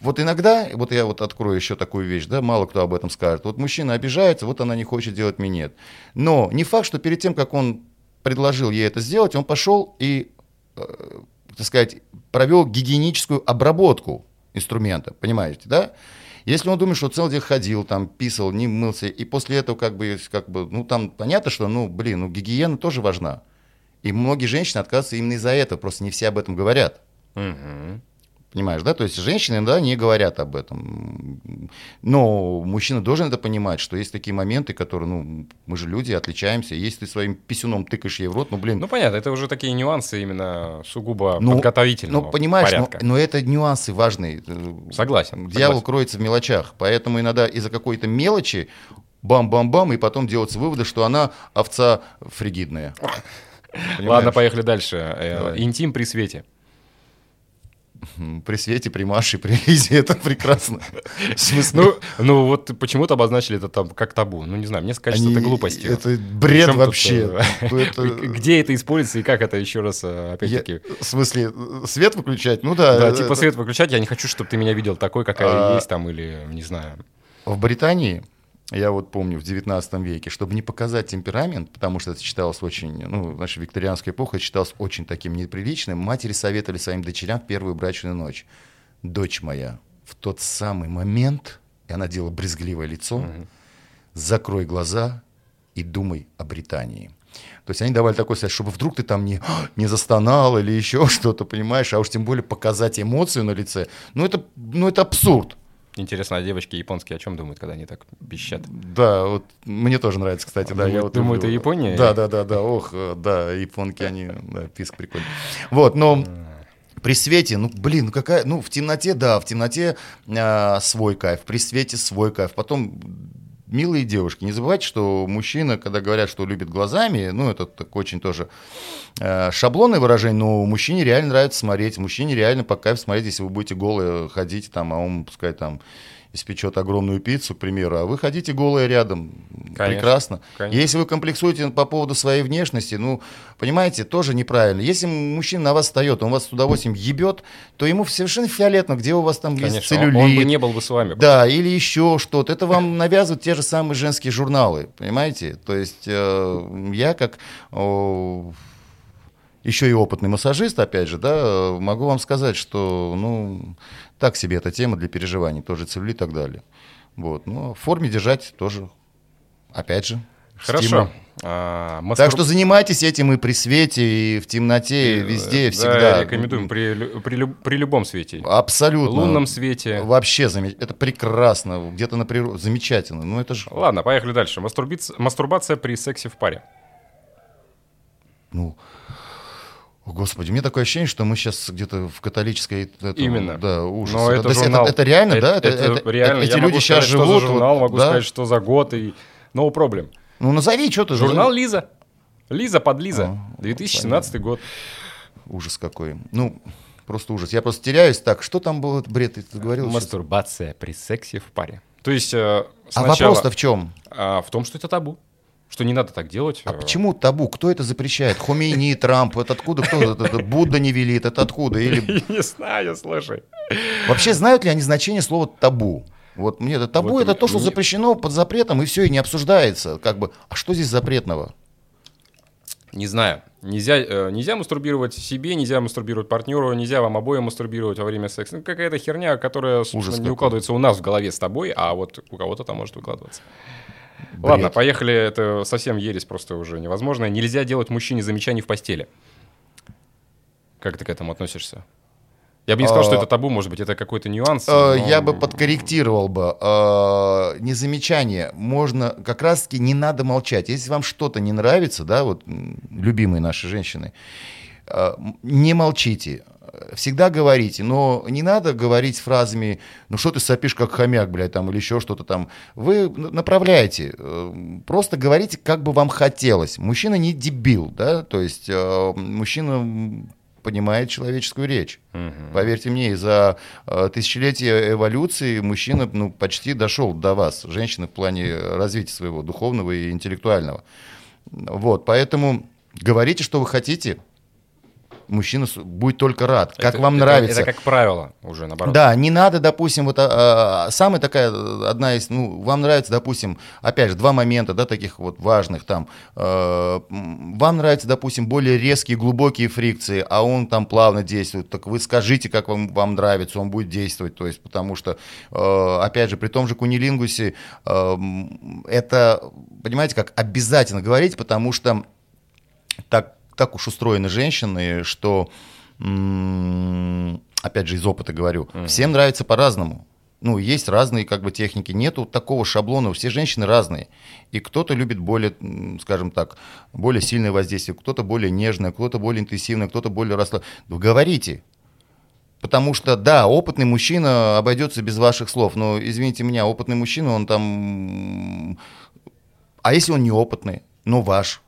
вот иногда, вот я вот открою еще такую вещь, да, мало кто об этом скажет, вот мужчина обижается, вот она не хочет делать минет, но не факт, что перед тем, как он предложил ей это сделать, он пошел и, э, так сказать, провел гигиеническую обработку инструмента, понимаете, да? Если он думает, что целый день ходил, там, писал, не мылся, и после этого как бы, как бы, ну, там понятно, что, ну, блин, ну, гигиена тоже важна. И многие женщины отказываются именно из-за этого, просто не все об этом говорят.
Мгм.
Понимаешь, да? То есть женщины, да, не говорят об этом. Но мужчина должен это понимать, что есть такие моменты, которые, ну, мы же люди, отличаемся. Если ты своим писюном тыкаешь ей в рот, ну, блин,
Ну, понятно, это уже такие нюансы именно сугубо
Ну,
подготовительного
ну, понимаешь, но,
порядка.
но это нюансы важные.
Согласен,
Дьявол
согласен.
кроется в мелочах. Поэтому иногда из-за какой-то мелочи бам-бам-бам, и потом делаются выводы, что она овца фригидная.
Ладно, поехали дальше. Э,
Давай.
Интим при свете.
При Свете, при Маше, при Лизе это прекрасно.
Ну, ну вот почему-то обозначили это там как табу. Ну, не знаю, мне кажется,
они-
это глупостью.
Это бред вообще.
э,
это-
Где это используется и как это еще раз, э, опять-таки...
В смысле, э, свет выключать? Ну да.
Да,
это-
типа свет выключать, я не хочу, чтобы ты меня видел такой, какая
А.
есть там, или, не знаю.
В Британии, я вот помню, в 19 веке, чтобы не показать темперамент, потому что это считалось очень, ну, наша викторианская эпоха это считалось очень таким неприличным, матери советовали своим дочерям в первую брачную ночь. Дочь моя, в тот самый момент, и она делала брезгливое лицо, закрой глаза и думай о Британии. То есть они давали такой совет, чтобы вдруг ты там не, не застонал или еще что-то, понимаешь, а уж тем более показать эмоцию на лице. Ну это, ну это абсурд.
Интересно, а девочки японские о чем думают, когда они так пищат?
Да, вот мне тоже нравится, кстати, да.
Думаю-
я вот
думаю,
люблю.
это Япония?
Да, да, да, да, ох, э, да, японки, они, да, писк прикольный. Вот, но при свете, ну, блин, ну какая, ну, в темноте, да, в темноте а, свой кайф, при свете свой кайф. Потом, милые девушки, не забывайте, что мужчина, когда говорят, что любит глазами, ну, это так очень тоже э, шаблонное выражение, но мужчине реально нравится смотреть, мужчине реально по кайфу смотреть, если вы будете голые ходить там, а он, пускай там испечет огромную пиццу, к примеру, а вы ходите голые рядом.
Конечно,
Прекрасно.
конечно.
Если вы комплексуете по поводу своей внешности, ну, понимаете, тоже неправильно. Если мужчина на вас встает, он вас с удовольствием ебет, то ему совершенно фиолетно, где у вас там есть
Конечно, он,
целлюлит.
он бы не был бы с вами.
Да, или еще что-то. Это вам навязывают те же самые женские журналы, понимаете? То есть э, я как о, еще и опытный массажист, опять же, да, э, могу вам сказать, что, ну, так себе эта тема для переживаний, тоже целлюлит и так далее. Вот, но в форме держать тоже, опять же,
Хорошо.
стимул.
А,
Так
мастур-
что занимайтесь этим и при свете, и в темноте, и везде,
Да,
всегда.
рекомендуем при, при, при любом свете.
Абсолютно.
лунном свете.
Вообще, заме- это прекрасно, где-то на природе, замечательно. Ну, это же,
Ладно, поехали дальше. Мастурбиц- Мастурбация при сексе в паре.
ну, господи, мне такое ощущение, что мы сейчас где-то в католической... это,
Именно.
Да, ужас.
Но это
То есть
журнал.
это, реально, да?
Это, это реально.
Эти
Я
люди сейчас
сказать, что
живут...
за журнал,
вот,
могу
да?
сказать, что за год и no problem.
Ну, назови, что ты...
Журнал Лиза. Лиза под Лиза.
А,
2017 год.
Ужас какой. Ну, просто ужас. Я просто теряюсь. Так, что там был этот бред? Ты говорил? сейчас?
Мастурбация при сексе в паре. То есть э,
А
сначала
вопрос-то в чем?
а, в том, что это табу. Что не надо так делать.
А
э,
почему табу? Кто это запрещает? Хомейни, Трамп, это откуда? Кто это? Это Будда не велит, это откуда? Или
Не знаю, слушай.
Вообще знают ли они значение слова табу? Вот мне это табу
Вот
это то, что
мне-
запрещено под запретом, и все, и не обсуждается. Как бы, а что здесь запретного?
Не знаю. Нельзя, э, нельзя мастурбировать себе, нельзя мастурбировать партнеру, нельзя вам обоим мастурбировать во время секса. Ну, какая-то херня, которая
Ужас
не
какой.
укладывается у нас в голове с тобой, а вот у кого-то там может укладываться. Ладно, поехали. Это совсем ересь просто уже невозможно. Нельзя делать мужчине замечаний в постели. Как ты к этому относишься? Я бы не сказал,
А,
что это табу, может быть, это какой-то нюанс.
Э,
но-
Я бы подкорректировал бы. Э, Не замечание. Можно, как раз-таки не надо молчать. Если вам что-то не нравится, да, вот любимые наши женщины, не молчите. Всегда говорите, но не надо говорить фразами, ну что ты сопишь как хомяк, блядь, там, или еще что-то там. Вы направляете, э, просто говорите, как бы вам хотелось. Мужчина не дебил, да, то есть э, мужчина понимает человеческую речь. Угу. Поверьте мне, за э, тысячелетия эволюции мужчина ну, почти дошел до вас, женщина в плане развития своего духовного и интеллектуального. Вот, поэтому говорите, что вы хотите, мужчина будет только рад, как
это,
вам
это,
нравится.
Это как правило уже наоборот.
Да, не надо, допустим, вот а, а, самая такая одна из, ну, вам нравится, допустим, опять же, два момента, да, таких вот важных там. А, вам нравится, допустим, более резкие, глубокие фрикции, а он там плавно действует. Так вы скажите, как вам, вам нравится, он будет действовать, то есть, потому что, а, опять же, при том же кунилингусе а, это, понимаете, как обязательно говорить, потому что так так уж устроены женщины, что, опять же, из опыта говорю, mm-hmm. всем нравится по-разному. Ну, есть разные как бы техники, нету такого шаблона, все женщины разные. И кто-то любит более, скажем так, более сильное воздействие, кто-то более нежное, кто-то более интенсивное, кто-то более расслабленное. Говорите, Потому что, да, опытный мужчина обойдется без ваших слов, но, извините меня, опытный мужчина, он там... А если он неопытный, но ваш,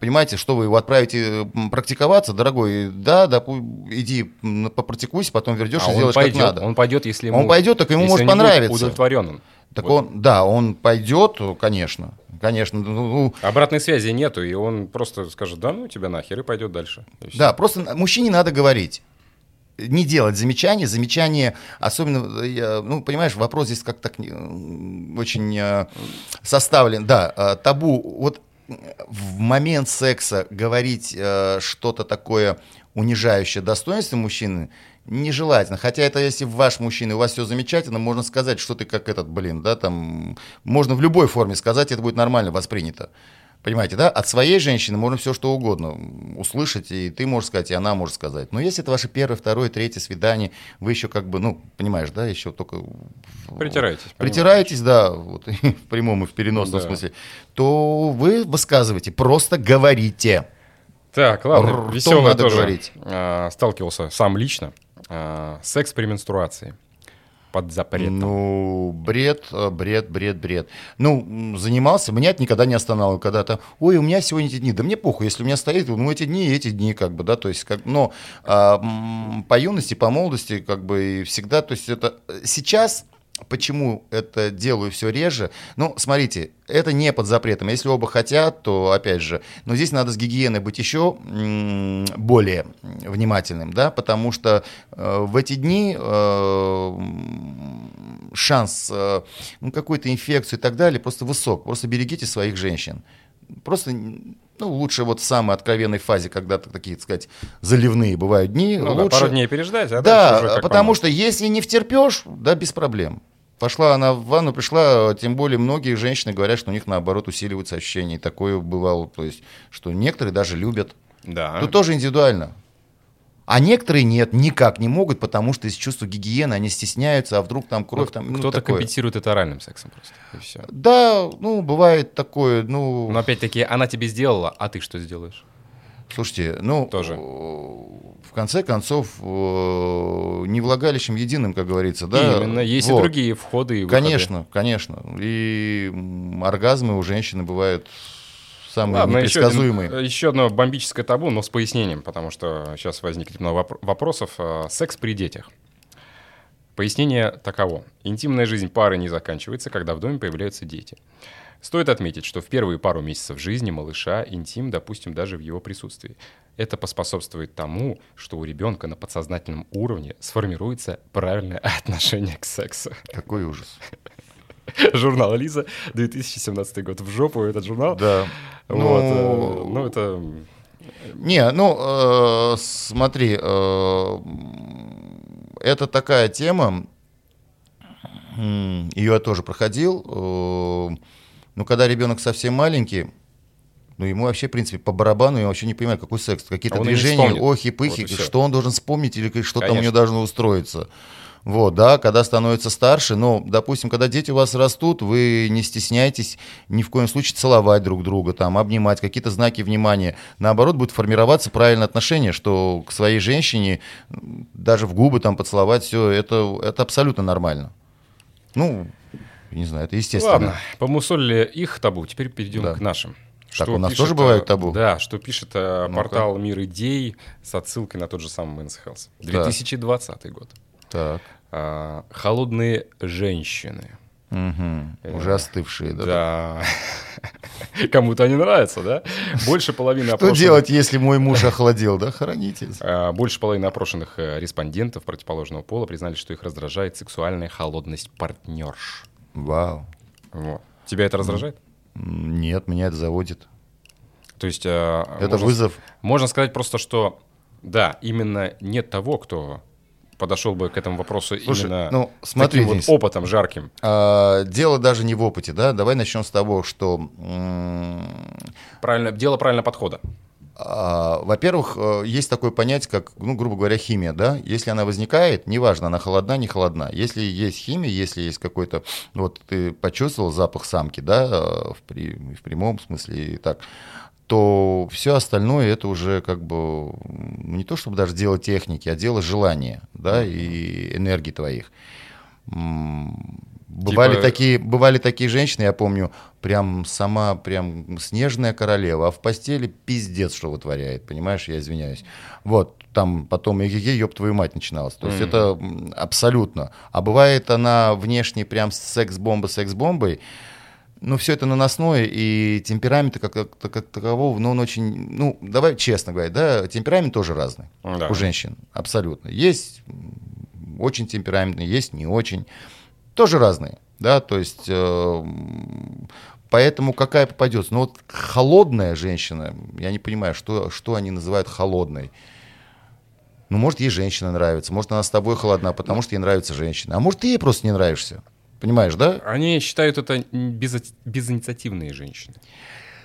Понимаете, что вы его отправите практиковаться, дорогой, да, да, иди попрактикуйся, потом вернешь а и сделаешь
пойдет,
как надо.
Он пойдет, если ему...
Он пойдет, так ему может понравиться.
удовлетворен
Так вот. он, да, он пойдет, конечно, конечно. Ну,
ну, Обратной связи нету, и он просто скажет, да ну тебя нахер, и пойдет дальше. И
да, просто мужчине надо говорить не делать замечания. Замечания, особенно, я, ну, понимаешь, вопрос здесь как так очень э, составлен. Да, э, табу. Вот в момент секса говорить э, что-то такое унижающее достоинство мужчины нежелательно. Хотя это если ваш мужчина, у вас все замечательно, можно сказать, что ты как этот, блин, да, там, можно в любой форме сказать, это будет нормально воспринято. Понимаете, да? От своей женщины можно все что угодно услышать, и ты можешь сказать, и она может сказать. Но если это ваше первое, второе, третье свидание, вы еще как бы, ну, понимаешь, да, еще только...
Притираетесь.
Притираетесь, да, вот, в прямом и в переносном да. смысле, то вы высказываете, просто говорите.
Так, ладно, веселое тоже говорить. А, сталкивался сам лично. А, секс при менструации под запретом?
Ну, бред, э, бред, бред, бред. Ну, занимался, меня это никогда не останавливало, когда-то, ой, у меня сегодня эти дни, да мне похуй, если у меня стоит, ну, эти дни, эти дни, как бы, да, то есть, как, но а, по юности, по молодости, как бы, всегда, то есть, это сейчас Почему это делаю все реже? Ну, смотрите, это не под запретом. Если оба хотят, то опять же, но здесь надо с гигиеной быть еще более внимательным, да, потому что э, в эти дни э, шанс э, ну, какой-то инфекции и так далее просто высок. Просто берегите своих женщин. Просто ну, лучше вот в самой откровенной фазе, когда такие, так сказать, заливные бывают дни.
Ну,
лучше...
да, пару дней переждать, а
Да, потому что если не втерпешь, да, без проблем. Пошла она в ванну, пришла, тем более многие женщины говорят, что у них наоборот усиливаются ощущения. И такое бывало, то есть, что некоторые даже любят.
Да.
Тут тоже индивидуально. А некоторые нет, никак не могут, потому что из чувства гигиены они стесняются, а вдруг там кровь, ну, там,
ну, Кто-то компенсирует это оральным сексом просто, и все.
Да, ну, бывает такое, ну...
Но опять-таки, она тебе сделала, а ты что сделаешь?
Слушайте, ну,
Тоже.
в конце концов, не влагалищем единым, как говорится, да?
Именно, есть вот. и другие входы и
выходы. Конечно, конечно. И оргазмы у женщины бывают самые Ладно, непредсказуемые.
Еще, один, еще одно бомбическое табу, но с пояснением, потому что сейчас возникнет много вопросов. А, секс при детях. Пояснение таково. Интимная жизнь пары не заканчивается, когда в доме появляются дети. Стоит отметить, что в первые пару месяцев жизни малыша интим, допустим, даже в его присутствии. Это поспособствует тому, что у ребенка на подсознательном уровне сформируется правильное отношение к сексу.
Какой ужас.
Журнал Лиза, 2017 год. В жопу этот журнал.
Да.
Вот. Ну, э, ну это...
Не, ну, э, смотри, э, это такая тема, ее я тоже проходил. Э, но когда ребенок совсем маленький, ну, ему вообще, в принципе, по барабану, я вообще не понимаю, какой секс. Какие-то а движения, охи, пыхи, вот что он должен вспомнить или что Конечно. там у него должно устроиться. Вот, да, когда становится старше, ну, допустим, когда дети у вас растут, вы не стесняйтесь ни в коем случае целовать друг друга, там, обнимать, какие-то знаки внимания. Наоборот, будет формироваться правильное отношение, что к своей женщине даже в губы там поцеловать, все, это, это абсолютно нормально. Ну, не знаю, это естественно.
Ладно, помусолили их табу, теперь перейдем
Да.
к нашим.
Так, у нас тоже бывают табу?
Да, что пишет э,
Ну-ка.
портал Мир идей с отсылкой на тот же самый Men's Health. 2020 год.
Так.
А, холодные женщины. Э,
Уже остывшие, да.
Да. Кому-то они нравятся, да? Больше половины
Что
опрошенных-
делать, если мой муж охладел, да? Хороните.
А, Больше половины опрошенных э, респондентов противоположного пола признали, что их раздражает сексуальная холодность партнерш.
Вау.
Вот. Тебя это раздражает?
Нет, меня это заводит.
То есть... э,
Это
можно-
вызов.
Можно сказать просто, что да, именно нет того, кто подошел бы к этому вопросу
Слушай,
именно
ну, смотри,
таким
Денис.
вот опытом жарким.
А, Дело даже не в опыте, да? Давай начнем с того, что,
Правильно, дело правильного подхода.
а, во-первых, э, есть такое понятие, как, ну, грубо говоря, химия, да? Если она возникает, неважно, она холодна, не холодна. Если есть химия, если есть какой-то, вот ты почувствовал запах самки, да, э, в, при- в прямом смысле и так, то все остальное это уже как бы не то чтобы даже дело техники, а дело желания, да, и энергии твоих. М, Бывали,
Типа-
такие, бывали такие женщины, я помню, прям сама, прям снежная королева, а в постели пиздец, что вытворяет, понимаешь, я извиняюсь. Вот, там потом эгеге, ёб твою мать, начиналось. То есть
Мгм.
это абсолютно. А бывает она внешне прям секс-бомба секс-бомбой, ну, все это наносное, и темперамента как, как, как такового, ну, он очень, ну, давай честно говоря, да, темперамент тоже разный
Да.
у женщин, абсолютно. Есть очень темпераментные, есть не очень. Тоже разные, да, то есть, э, поэтому какая попадется. Но вот холодная женщина, я не понимаю, что, что они называют холодной. Ну, может, ей женщина нравится, может, она с тобой холодна, потому что ей нравится женщина. А может, ты ей просто не нравишься. Понимаешь, да?
Они считают это без, безинициативные женщины.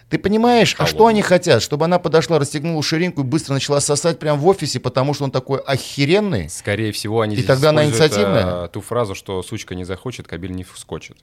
Ты понимаешь, а что они хотят? Чтобы она подошла, расстегнула ширинку и быстро начала сосать прямо в офисе, потому что он такой охеренный?
Скорее всего, они
И тогда она инициативная?
э, ту фразу, что сучка не захочет, кабель не вскочит.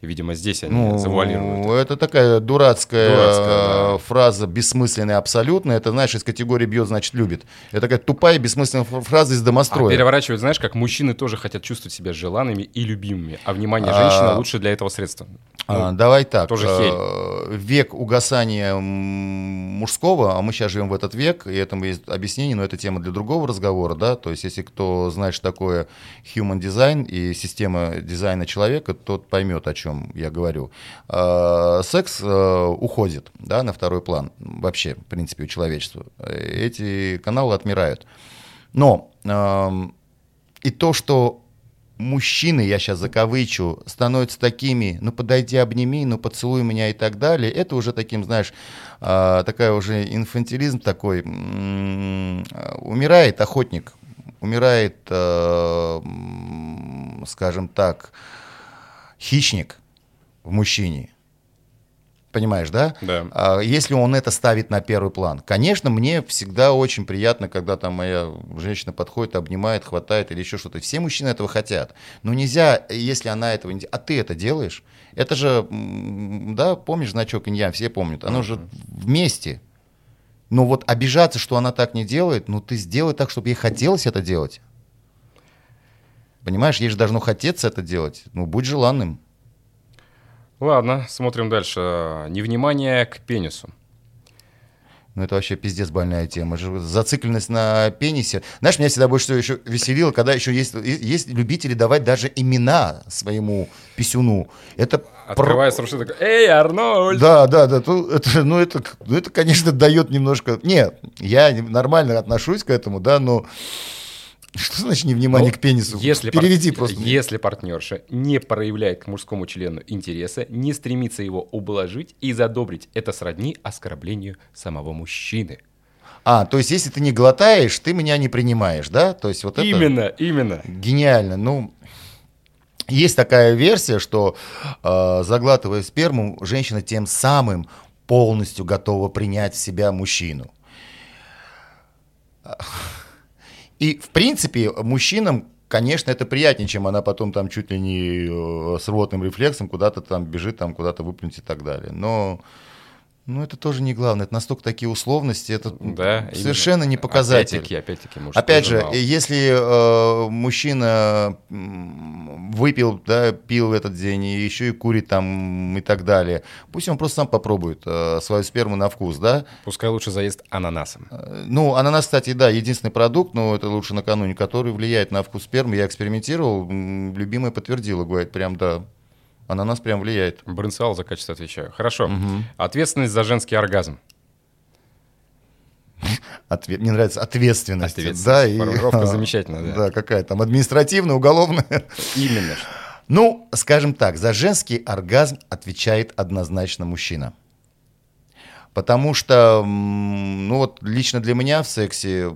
Видимо, здесь они
Ну,
завуалируют.
это такая дурацкая,
Дурацкая,
э, фраза, бессмысленная абсолютно. Это, знаешь, из категории бьет, значит, любит. Это такая тупая, бессмысленная фраза из
А
домостроя.
переворачивают, знаешь, как мужчины тоже хотят чувствовать себя желанными и любимыми, а внимание
А.
женщины лучше для этого средства.
А,
Ну,
давай так.
тоже
э, Век угасания мужского, а мы сейчас живем в этот век, и этому есть объяснение, но это тема для другого разговора, да, то есть если кто знает, что такое human design и система дизайна человека, тот поймет, о чем я говорю. Э, Секс э, уходит, да, на второй план вообще, в принципе, у человечества. Э, Эти каналы отмирают. Но эм, и то, что мужчины, я сейчас закавычу, становятся такими, ну подойди, обними, ну поцелуй меня и так далее, это уже таким, знаешь, а, такая уже инфантилизм такой, умирает охотник, умирает, э, скажем так, хищник в мужчине. Понимаешь, да?
Да.
А Если он это ставит на первый план. Конечно, мне всегда очень приятно, когда там моя женщина подходит, обнимает, хватает или еще что-то. Все мужчины этого хотят. Но нельзя, если она этого не делает. А ты это делаешь? Это же, да, помнишь значок иньян, все помнят. Оно же вместе. Но вот обижаться, что она так не делает, ну ты сделай так, чтобы ей хотелось это делать. Понимаешь, ей же должно хотеться это делать. Ну, будь желанным.
Ладно, смотрим дальше. Невнимание к пенису.
Ну, это вообще пиздец больная тема. Зацикленность на пенисе. Знаешь, меня всегда больше всего еще веселило, когда еще есть, есть любители давать даже имена своему писюну. Это про-
Открывается рушит такой, эй, Арнольд!
Да, да, да. то- это, ну, это, ну, это, конечно, дает немножко... Нет, я нормально отношусь к этому, да, но... Что значит невнимание
Ну,
к пенису?
Если
Переведи
пар-
просто.
Если партнерша не проявляет к мужскому члену интереса, не стремится его ублажить и задобрить, это сродни оскорблению самого мужчины.
А, то есть, если ты не глотаешь, ты меня не принимаешь, да? То есть, вот это...
Именно, именно.
Гениально. Ну, есть такая версия, что э, заглатывая сперму, женщина тем самым полностью готова принять в себя мужчину. И, в принципе, мужчинам конечно, это приятнее, чем она потом там чуть ли не э, с рвотным рефлексом куда-то там бежит, там куда-то выплюнуть и так далее. Но ну, это тоже не главное. Это настолько такие условности, это
Да,
совершенно
именно.
не показатель.
Опять-таки, опять-таки, мужской
Опять же,
журнал.
если э, мужчина выпил, да, пил в этот день, и еще и курит там и так далее, пусть он просто сам попробует э, свою сперму на вкус, да.
Пускай лучше заест ананасом.
Э, Ну, ананас, кстати, да, единственный продукт, но это лучше накануне, который влияет на вкус спермы. Я экспериментировал, любимая подтвердила, говорит, прям да, ананас прям влияет.
Брынсал за качество отвечаю. Хорошо. Ответственность за женский оргазм.
Отве- Мне нравится ответственность.
Ответственность.
Да, и,
Формулировка замечательная, да.
Да, какая там, административная, уголовная.
Именно.
Ну, скажем так, за женский оргазм отвечает однозначно мужчина. Потому что, ну вот лично для меня в сексе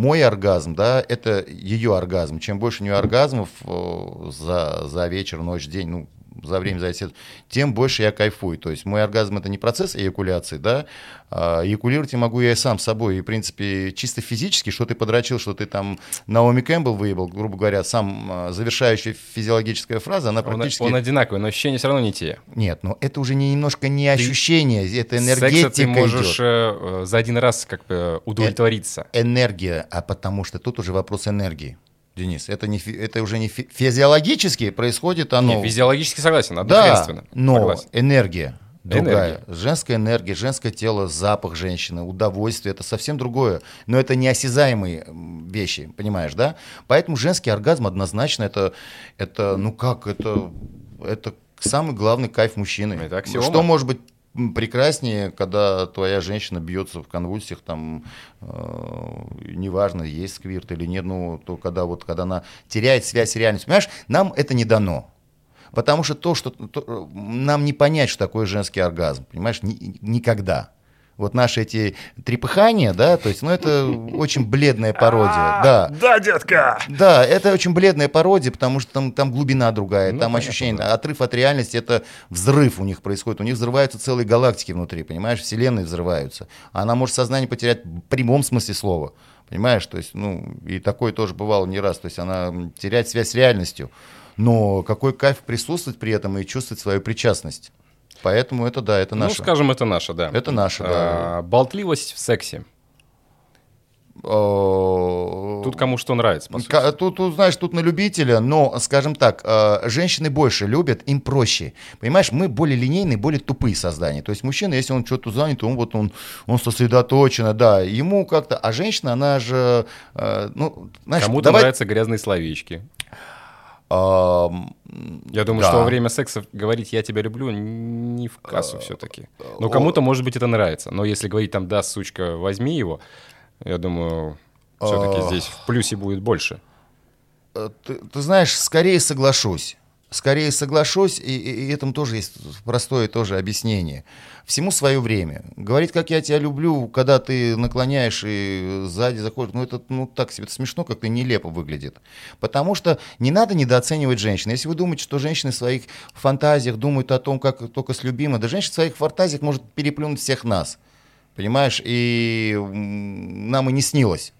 мой оргазм, да, это ее оргазм. Чем больше у нее оргазмов э, за, за вечер, ночь, день, ну, за время зависит, тем больше я кайфую. То есть мой оргазм это не процесс эякуляции, да, а эякулировать я могу я и сам собой. И, в принципе, чисто физически, что ты подрочил, что ты там Наоми Кэмпбелл выебал, грубо говоря, сам а, завершающая физиологическая фраза, она
Он,
практически...
он одинаковый, но ощущения все равно не те.
Нет, но это уже не, немножко не ощущение, это энергетика
Секса ты можешь
идет.
э, э, за один раз как бы удовлетвориться.
Энергия, а потому что тут уже вопрос энергии. Денис, это, не, это уже не фи- физиологически происходит оно.
Не, физиологически согласен,
ну, Да, но
Согласен.
энергия другая.
Энергия.
Женская энергия, женское тело, запах женщины, удовольствие, это совсем другое. Но это неосязаемые вещи, понимаешь, да? Поэтому женский оргазм однозначно это, это ну как, это, это самый главный кайф мужчины.
Это аксиома.
Что может быть прекраснее, когда твоя женщина бьется в конвульсиях, там, э, неважно, есть сквирт или нет, ну, то когда вот, когда она теряет связь с реальностью. Понимаешь, нам это не дано. Потому что то, что то, нам не понять, что такое женский оргазм, понимаешь, ни- никогда. Вот наши эти трепыхания, да, то есть, ну, это очень бледная пародия, да.
Да, детка!
Да, это очень бледная пародия, потому что там, там глубина другая,
Ну,
там
понятно,
ощущение, отрыв от реальности, это взрыв у них происходит, у них взрываются целые галактики внутри, понимаешь, вселенные взрываются. Она может сознание потерять в прямом смысле слова, понимаешь, то есть, ну, и такое тоже бывало не раз, то есть она теряет связь с реальностью, но какой кайф присутствовать при этом и чувствовать свою причастность. Поэтому это да, это
Ну,
наше.
скажем, это наше, да.
Это наше, да.
А, болтливость в сексе. Тут кому что нравится, по
Тут, тут, знаешь, тут на любителя, но, скажем так, э, женщины больше любят, им проще. Понимаешь, мы более линейные, более тупые создания. То есть мужчина, если он что-то занят, он вот он, он сосредоточен, да, ему как-то... А женщина, она же, э, ну, знаешь,
Кому-то
давай-
нравятся грязные словечки. Я думаю,
Да.
что во время секса говорить «я тебя люблю» не в кассу все-таки. Но
о-
кому-то, может быть, это нравится. Но если говорить там «да, сучка, возьми его», я думаю, все-таки
А.
здесь в плюсе будет больше.
Э, ты, ты знаешь, скорее соглашусь. Скорее соглашусь, и, и- и этому тоже есть простое тоже объяснение. Всему свое время. Говорить, как я тебя люблю, когда ты наклоняешь и сзади заходишь, ну это ну, так себе это смешно, как-то нелепо выглядит. Потому что не надо недооценивать женщин. Если вы думаете, что женщины в своих фантазиях думают о том, как только с любимой, да женщина в своих фантазиях может переплюнуть всех нас. Понимаешь? И нам и не снилось,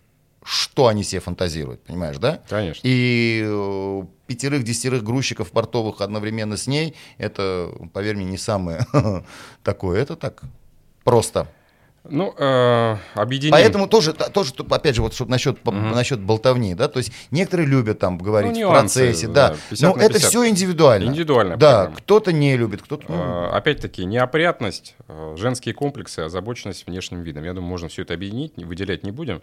что они себе фантазируют, понимаешь, да?
Конечно.
И э, пятерых-десятерых грузчиков портовых одновременно с ней, это, поверь мне, не самое такое. Это так просто.
Ну, э, объединим.
Поэтому тоже, тоже, опять же, вот чтобы насчет, по- насчет болтовни, да, то есть некоторые любят там говорить
Ну,
в
нюансы,
процессе,
да,
да,
50
но это
50.
все индивидуально.
Индивидуальная
Да, кто-то не любит, кто-то...
Э, Опять-таки, неопрятность, э, женские комплексы, озабоченность внешним видом. Я думаю, можно все это объединить, выделять не будем,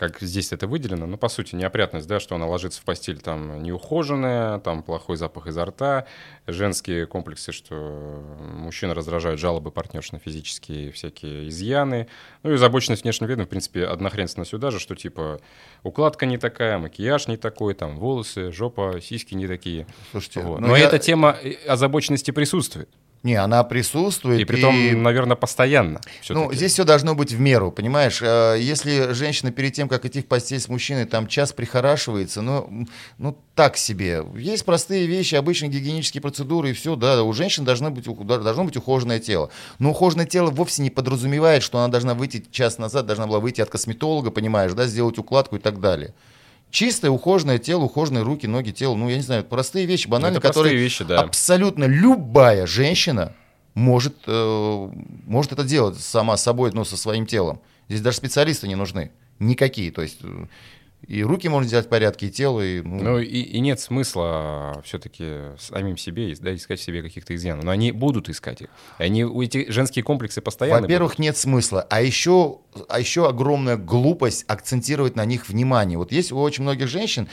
как здесь это выделено. Но, по сути, неопрятность, да, что она ложится в постель там неухоженная, там плохой запах изо рта. Женские комплексы, что мужчина раздражают жалобы партнерш на физические всякие изъяны. Ну и озабоченность внешним видом, в принципе, однохренственно сюда же, что типа укладка не такая, макияж не такой, там волосы, жопа, сиськи не такие.
Слушайте,
Вот.
ну,
Но
я-
эта тема э, озабоченности присутствует.
Не, она присутствует.
И при том, наверное, постоянно.
Ну,
всё-таки.
здесь все должно быть в меру, понимаешь? Э, Если женщина перед тем, как идти в постель с мужчиной, там час прихорашивается, ну, ну так себе. Есть простые вещи, обычные гигиенические процедуры, и все, да, у женщин должно быть, должно быть ухоженное тело. Но ухоженное тело вовсе не подразумевает, что она должна выйти час назад, должна была выйти от косметолога, понимаешь, да, сделать укладку и так далее. Чистое, ухоженное тело, ухоженные руки, ноги, тело. Ну, я не знаю, простые вещи, банальные,
Это
которые
вещи, да.
абсолютно любая женщина может, э, может это делать сама собой, ну, со своим телом. Здесь даже специалисты не нужны. Никакие. То есть э, и руки можно сделать в порядке, и тело, и... Ну,
Ну и, и нет смысла все-таки самим себе да, искать в себе каких-то изъянов. Но они будут искать их. Они, у эти женские комплексы постоянно
Во-первых, нет смысла. А еще, а еще огромная глупость акцентировать на них внимание. Вот есть у очень многих женщин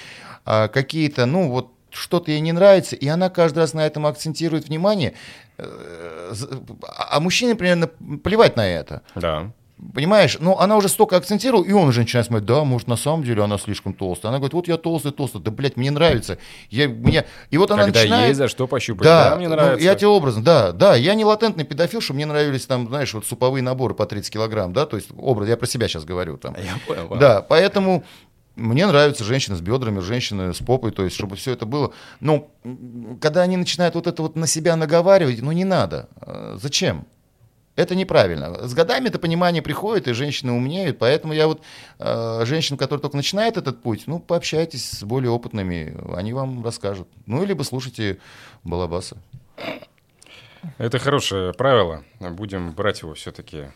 а, какие-то, ну вот что-то ей не нравится, и она каждый раз на этом акцентирует внимание. Э, з- А мужчине примерно плевать на это.
Да.
Понимаешь, ну она уже столько акцентировала, и он уже начинает смотреть, да, может, на самом деле она слишком толстая. Она говорит, вот я толстая, толстая, да, блядь, мне нравится. Я, мне... И вот она
Когда
начинает...
есть за что пощупать.
Да,
мне
ну,
нравится.
я тебе образно, да, да, я не латентный педофил, что мне нравились там, знаешь, вот суповые наборы по 30 килограмм, да, то есть образ, я про себя сейчас говорю там.
Я понял.
Да, поэтому мне нравятся женщины с бедрами, женщины с попой, то есть, чтобы все это было. М, когда они начинают вот это вот на себя наговаривать, ну не надо. Э, Зачем? Это неправильно. С годами это понимание приходит, и женщины умнеют, поэтому я вот э, женщин, которые только начинают этот путь, ну, пообщайтесь с более опытными, они вам расскажут. Ну, либо слушайте Балабаса.
Это хорошее правило. Будем брать его все-таки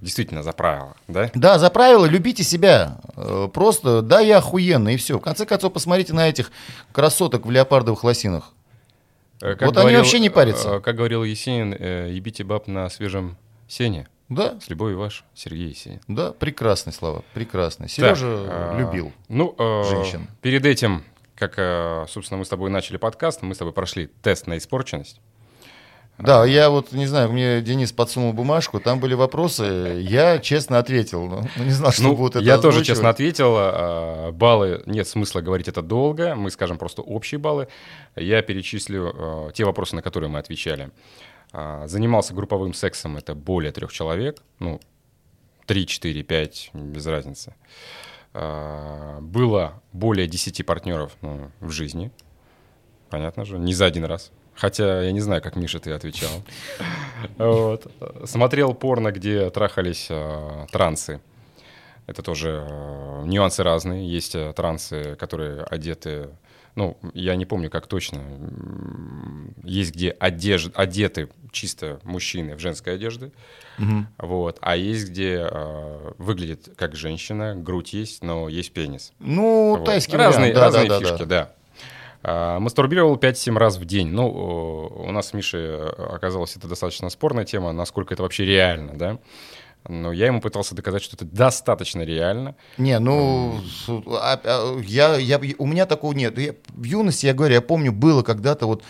действительно за правило, да?
Да, за правило любите себя. Э, Просто, да, я охуенный, и все. В конце концов, посмотрите на этих красоток в леопардовых лосинах.
Э,
Вот они вообще не парятся.
э, Как говорил Есенин, ебите баб на свежем сене.
Да,
С любовью ваш Сергей Есенин.
да, прекрасные слова, прекрасные. Сережа
Так, а,
любил.
Ну, э,
женщин.
Перед этим, как, э, собственно, мы с тобой начали подкаст, мы с тобой прошли тест на испорченность.
Да, я вот, не знаю, мне Денис подсунул бумажку, там были вопросы, я честно ответил. Ну, ну, не знал, что
Ну,
будут это
я тоже
озвучивать.
честно ответил. а, Баллы нет смысла говорить это долго. Мы скажем просто общие баллы. Я перечислю а, те вопросы, на которые мы отвечали. А, Занимался групповым сексом это более трех человек. Ну, 3, 4, 5, без разницы. А, Было более 10 партнеров ну, в жизни. Понятно же, не за один раз. Хотя я не знаю, как Миша ты отвечал. Вот. Смотрел порно, где трахались а, трансы. Это тоже э, нюансы разные. Есть э, трансы, которые одеты, ну, я не помню, как точно. Есть где одеж- одеты чисто мужчины в женской одежде. Вот. А есть где э, выглядит как женщина, грудь есть, но есть пенис.
Ну,
Вот.
тайский
разные,
да,
разные
да, да,
фишки,
да.
да. А, Мастурбировал 5-7 раз в день. Ну, у нас с Мишей оказалось это достаточно спорная тема, насколько это вообще реально, да. Но я ему пытался доказать, что это достаточно реально.
Не, ну, а- а, я, я, у меня такого нет. Я- в юности, я говорю, я помню, было когда-то вот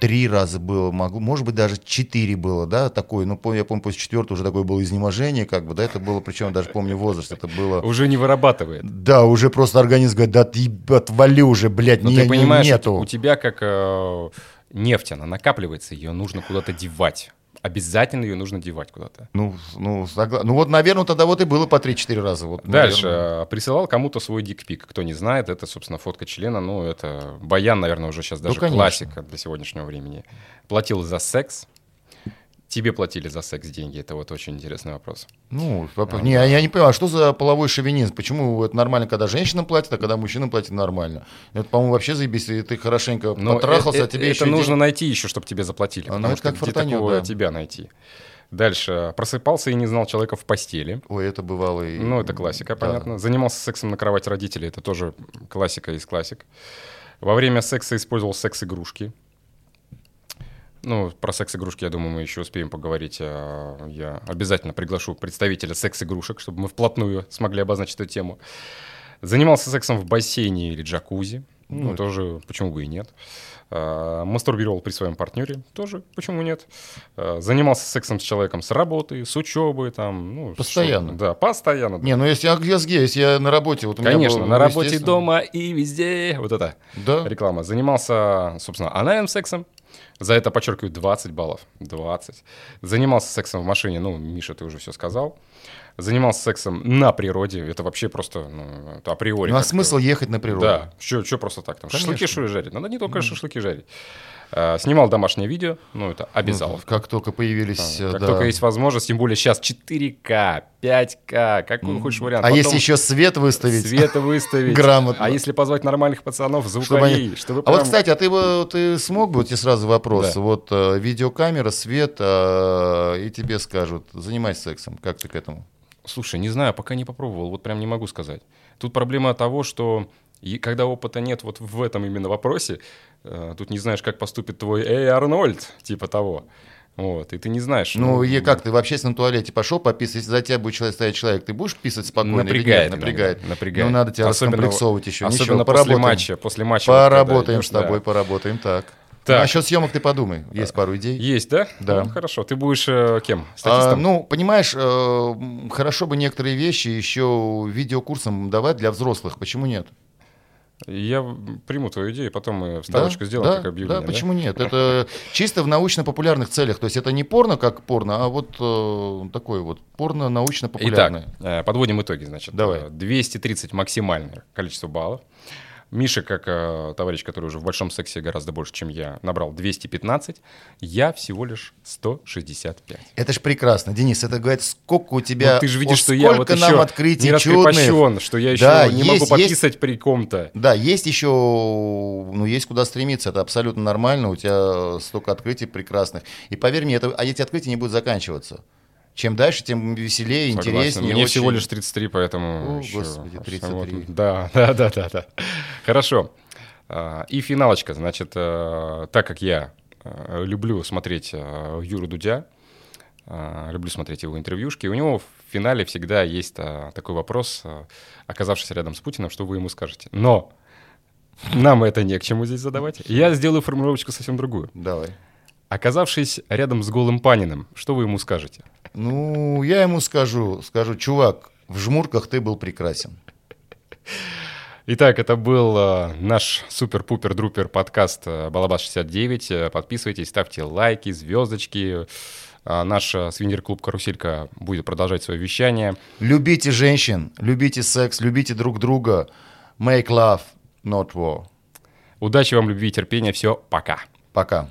три раза было, могу, может быть, даже четыре было, да, такое, ну, помню, я помню, после четвертого уже такое было изнеможение, как бы, да, это было, причем даже помню возраст, это было...
Уже не вырабатывает.
Да, уже просто организм говорит, да ты отвали уже, блядь,
Но
не,
ты понимаешь,
нету.
у тебя как э, нефть, она накапливается, ее нужно куда-то девать. Обязательно ее нужно девать куда-то.
Ну, ну, согла- ну вот, наверное, тогда вот и было по 3-4 раза. Вот,
Дальше.
наверное.
э, Присылал кому-то свой дикпик. Кто не знает, это, собственно, фотка члена. Ну, это Баян, наверное, уже сейчас даже
Ну, конечно.
классика для сегодняшнего времени. Платил за секс. Тебе платили за секс деньги. Это вот очень интересный вопрос.
Ну, вопрос- не, я не понимаю, а что за половой шовинизм? Почему это нормально, когда женщинам платят, а когда мужчинам платят нормально? Это, по-моему, вообще заебись, и ты хорошенько
Но
потрахался,
э-
а тебе
э-
еще
это нужно
день-
найти еще, чтобы тебе заплатили.
А, ну,
потому
это
что
как
где
фортанет,
такого
да.
тебя найти? Дальше. Просыпался и не знал человека в постели.
Ой, это бывало и...
Ну, это классика,
Да.
понятно. Занимался сексом на кровати родителей. Это тоже классика из классик. Во время секса использовал секс-игрушки. Ну, про секс-игрушки, я думаю, мы еще успеем поговорить. А, Я обязательно приглашу представителя секс-игрушек, чтобы мы вплотную смогли обозначить эту тему. Занимался сексом в бассейне или джакузи. Ну,
Ну,
тоже, почему бы и нет. А, Мастурбировал при своем партнере. Тоже, почему нет. А, Занимался сексом с человеком с работы, с учебы. Там, ну,
Постоянно.
что- Да, постоянно.
Не, ну если я, я, с- если я на работе, вот у меня
Конечно,
было,
на
ну,
работе, дома и везде. Вот это
Да.
реклама. Занимался, собственно, анальным сексом. За это, подчеркиваю, 20 баллов. 20. Занимался сексом в машине, ну, Миша, ты уже все сказал. Занимался сексом на природе. Это вообще просто ну, это априори.
Ну а смысл ехать на природу?
Да, что просто так? Там
Конечно.
шашлыки что ли жарить? Надо не только шашлыки жарить. А, снимал домашнее видео, ну, это
Ну,
обязаловка.
Как только появились... э,
Как
да.
только есть возможность, тем более сейчас 4К, 5К, какой хочешь вариант.
А
Потом
если еще свет выставить?
Света выставить.
Грамотно.
А если позвать нормальных пацанов,
Чтобы
звукарей,
они-
чтобы
А вот,
прям-
кстати, а ты, бы- ты смог бы, вот тебе сразу вопрос,
Да.
вот э, видеокамера, свет, э, и тебе скажут, занимайся сексом, как ты к этому?
Слушай, не знаю, пока не попробовал, вот прям не могу сказать. Тут проблема того, что и когда опыта нет вот в этом именно вопросе, э, тут не знаешь, как поступит твой «Эй, Арнольд», типа того. Вот, и ты не знаешь.
Ну, и как ты в общественном туалете пошел пописать, если за тебя будет человек стоять человек, ты будешь писать спокойно
Напрягает,
нет? Напрягает.
иногда, напрягает.
Ну, надо тебя
Особенно-
раскомплексовывать еще.
Особенно
Ничего,
после
поработаем.
матча. После матча. вот когда
Поработаем
идешь,
с тобой,
да.
поработаем, так.
Так.
Насчет съемок ты подумай, есть пару идей.
Есть, да?
Да.
Ну, хорошо. Ты будешь э, кем?
А,
Статистом?
ну, понимаешь, э, хорошо бы некоторые вещи еще видеокурсом давать для взрослых. Почему нет?
Я приму твою идею, потом мы вставочку сделаем,
да,
как объявление.
Да, почему нет? Это чисто в научно-популярных целях. То есть это не порно как порно, а вот э, такое вот порно научно-популярное.
Итак, э, подводим итоги, значит.
Давай.
Э, 230 максимальное количество баллов. Миша, как э, товарищ, который уже в большом сексе гораздо больше, чем я, набрал 215. Я всего лишь 165.
Это ж прекрасно, Денис. Это говорит, сколько у тебя,
Ну, ты же видишь,
о,
что я вот
сколько нам
еще
открытий
не
чудных.
раскрепощен, что я еще
Да,
не
есть-
могу
есть-
пописать при ком-то.
Да, есть еще, ну, есть куда стремиться, это абсолютно нормально, у тебя столько открытий прекрасных. И поверь мне, это, а эти открытия не будут заканчиваться. Чем дальше, тем веселее,
Согласен.
интереснее.
Мне
очень.
всего лишь 33, поэтому...
О,
еще-
господи, 33.
Вот, Да, да, да, да, да. Хорошо. А, И финалочка. Значит, э, так как я э, люблю смотреть э, Юру Дудя, люблю смотреть его интервьюшки, у него в финале всегда есть такой вопрос, оказавшись рядом с Путиным, что вы ему скажете. Но нам это не к чему здесь задавать. Я сделаю формулировочку совсем другую.
Давай.
Оказавшись рядом с голым Паниным, что вы ему скажете?
Ну, я ему скажу, скажу, чувак, в жмурках ты был прекрасен.
Итак, это был э, наш супер-пупер-друпер подкаст э, Балабас69. Э, Подписывайтесь, ставьте лайки, звездочки. Наш свингер-клуб «Каруселька» будет продолжать свое вещание.
Любите женщин, любите секс, любите друг друга. Make love, not war.
Удачи вам, любви и терпения. Все, пока.
Пока.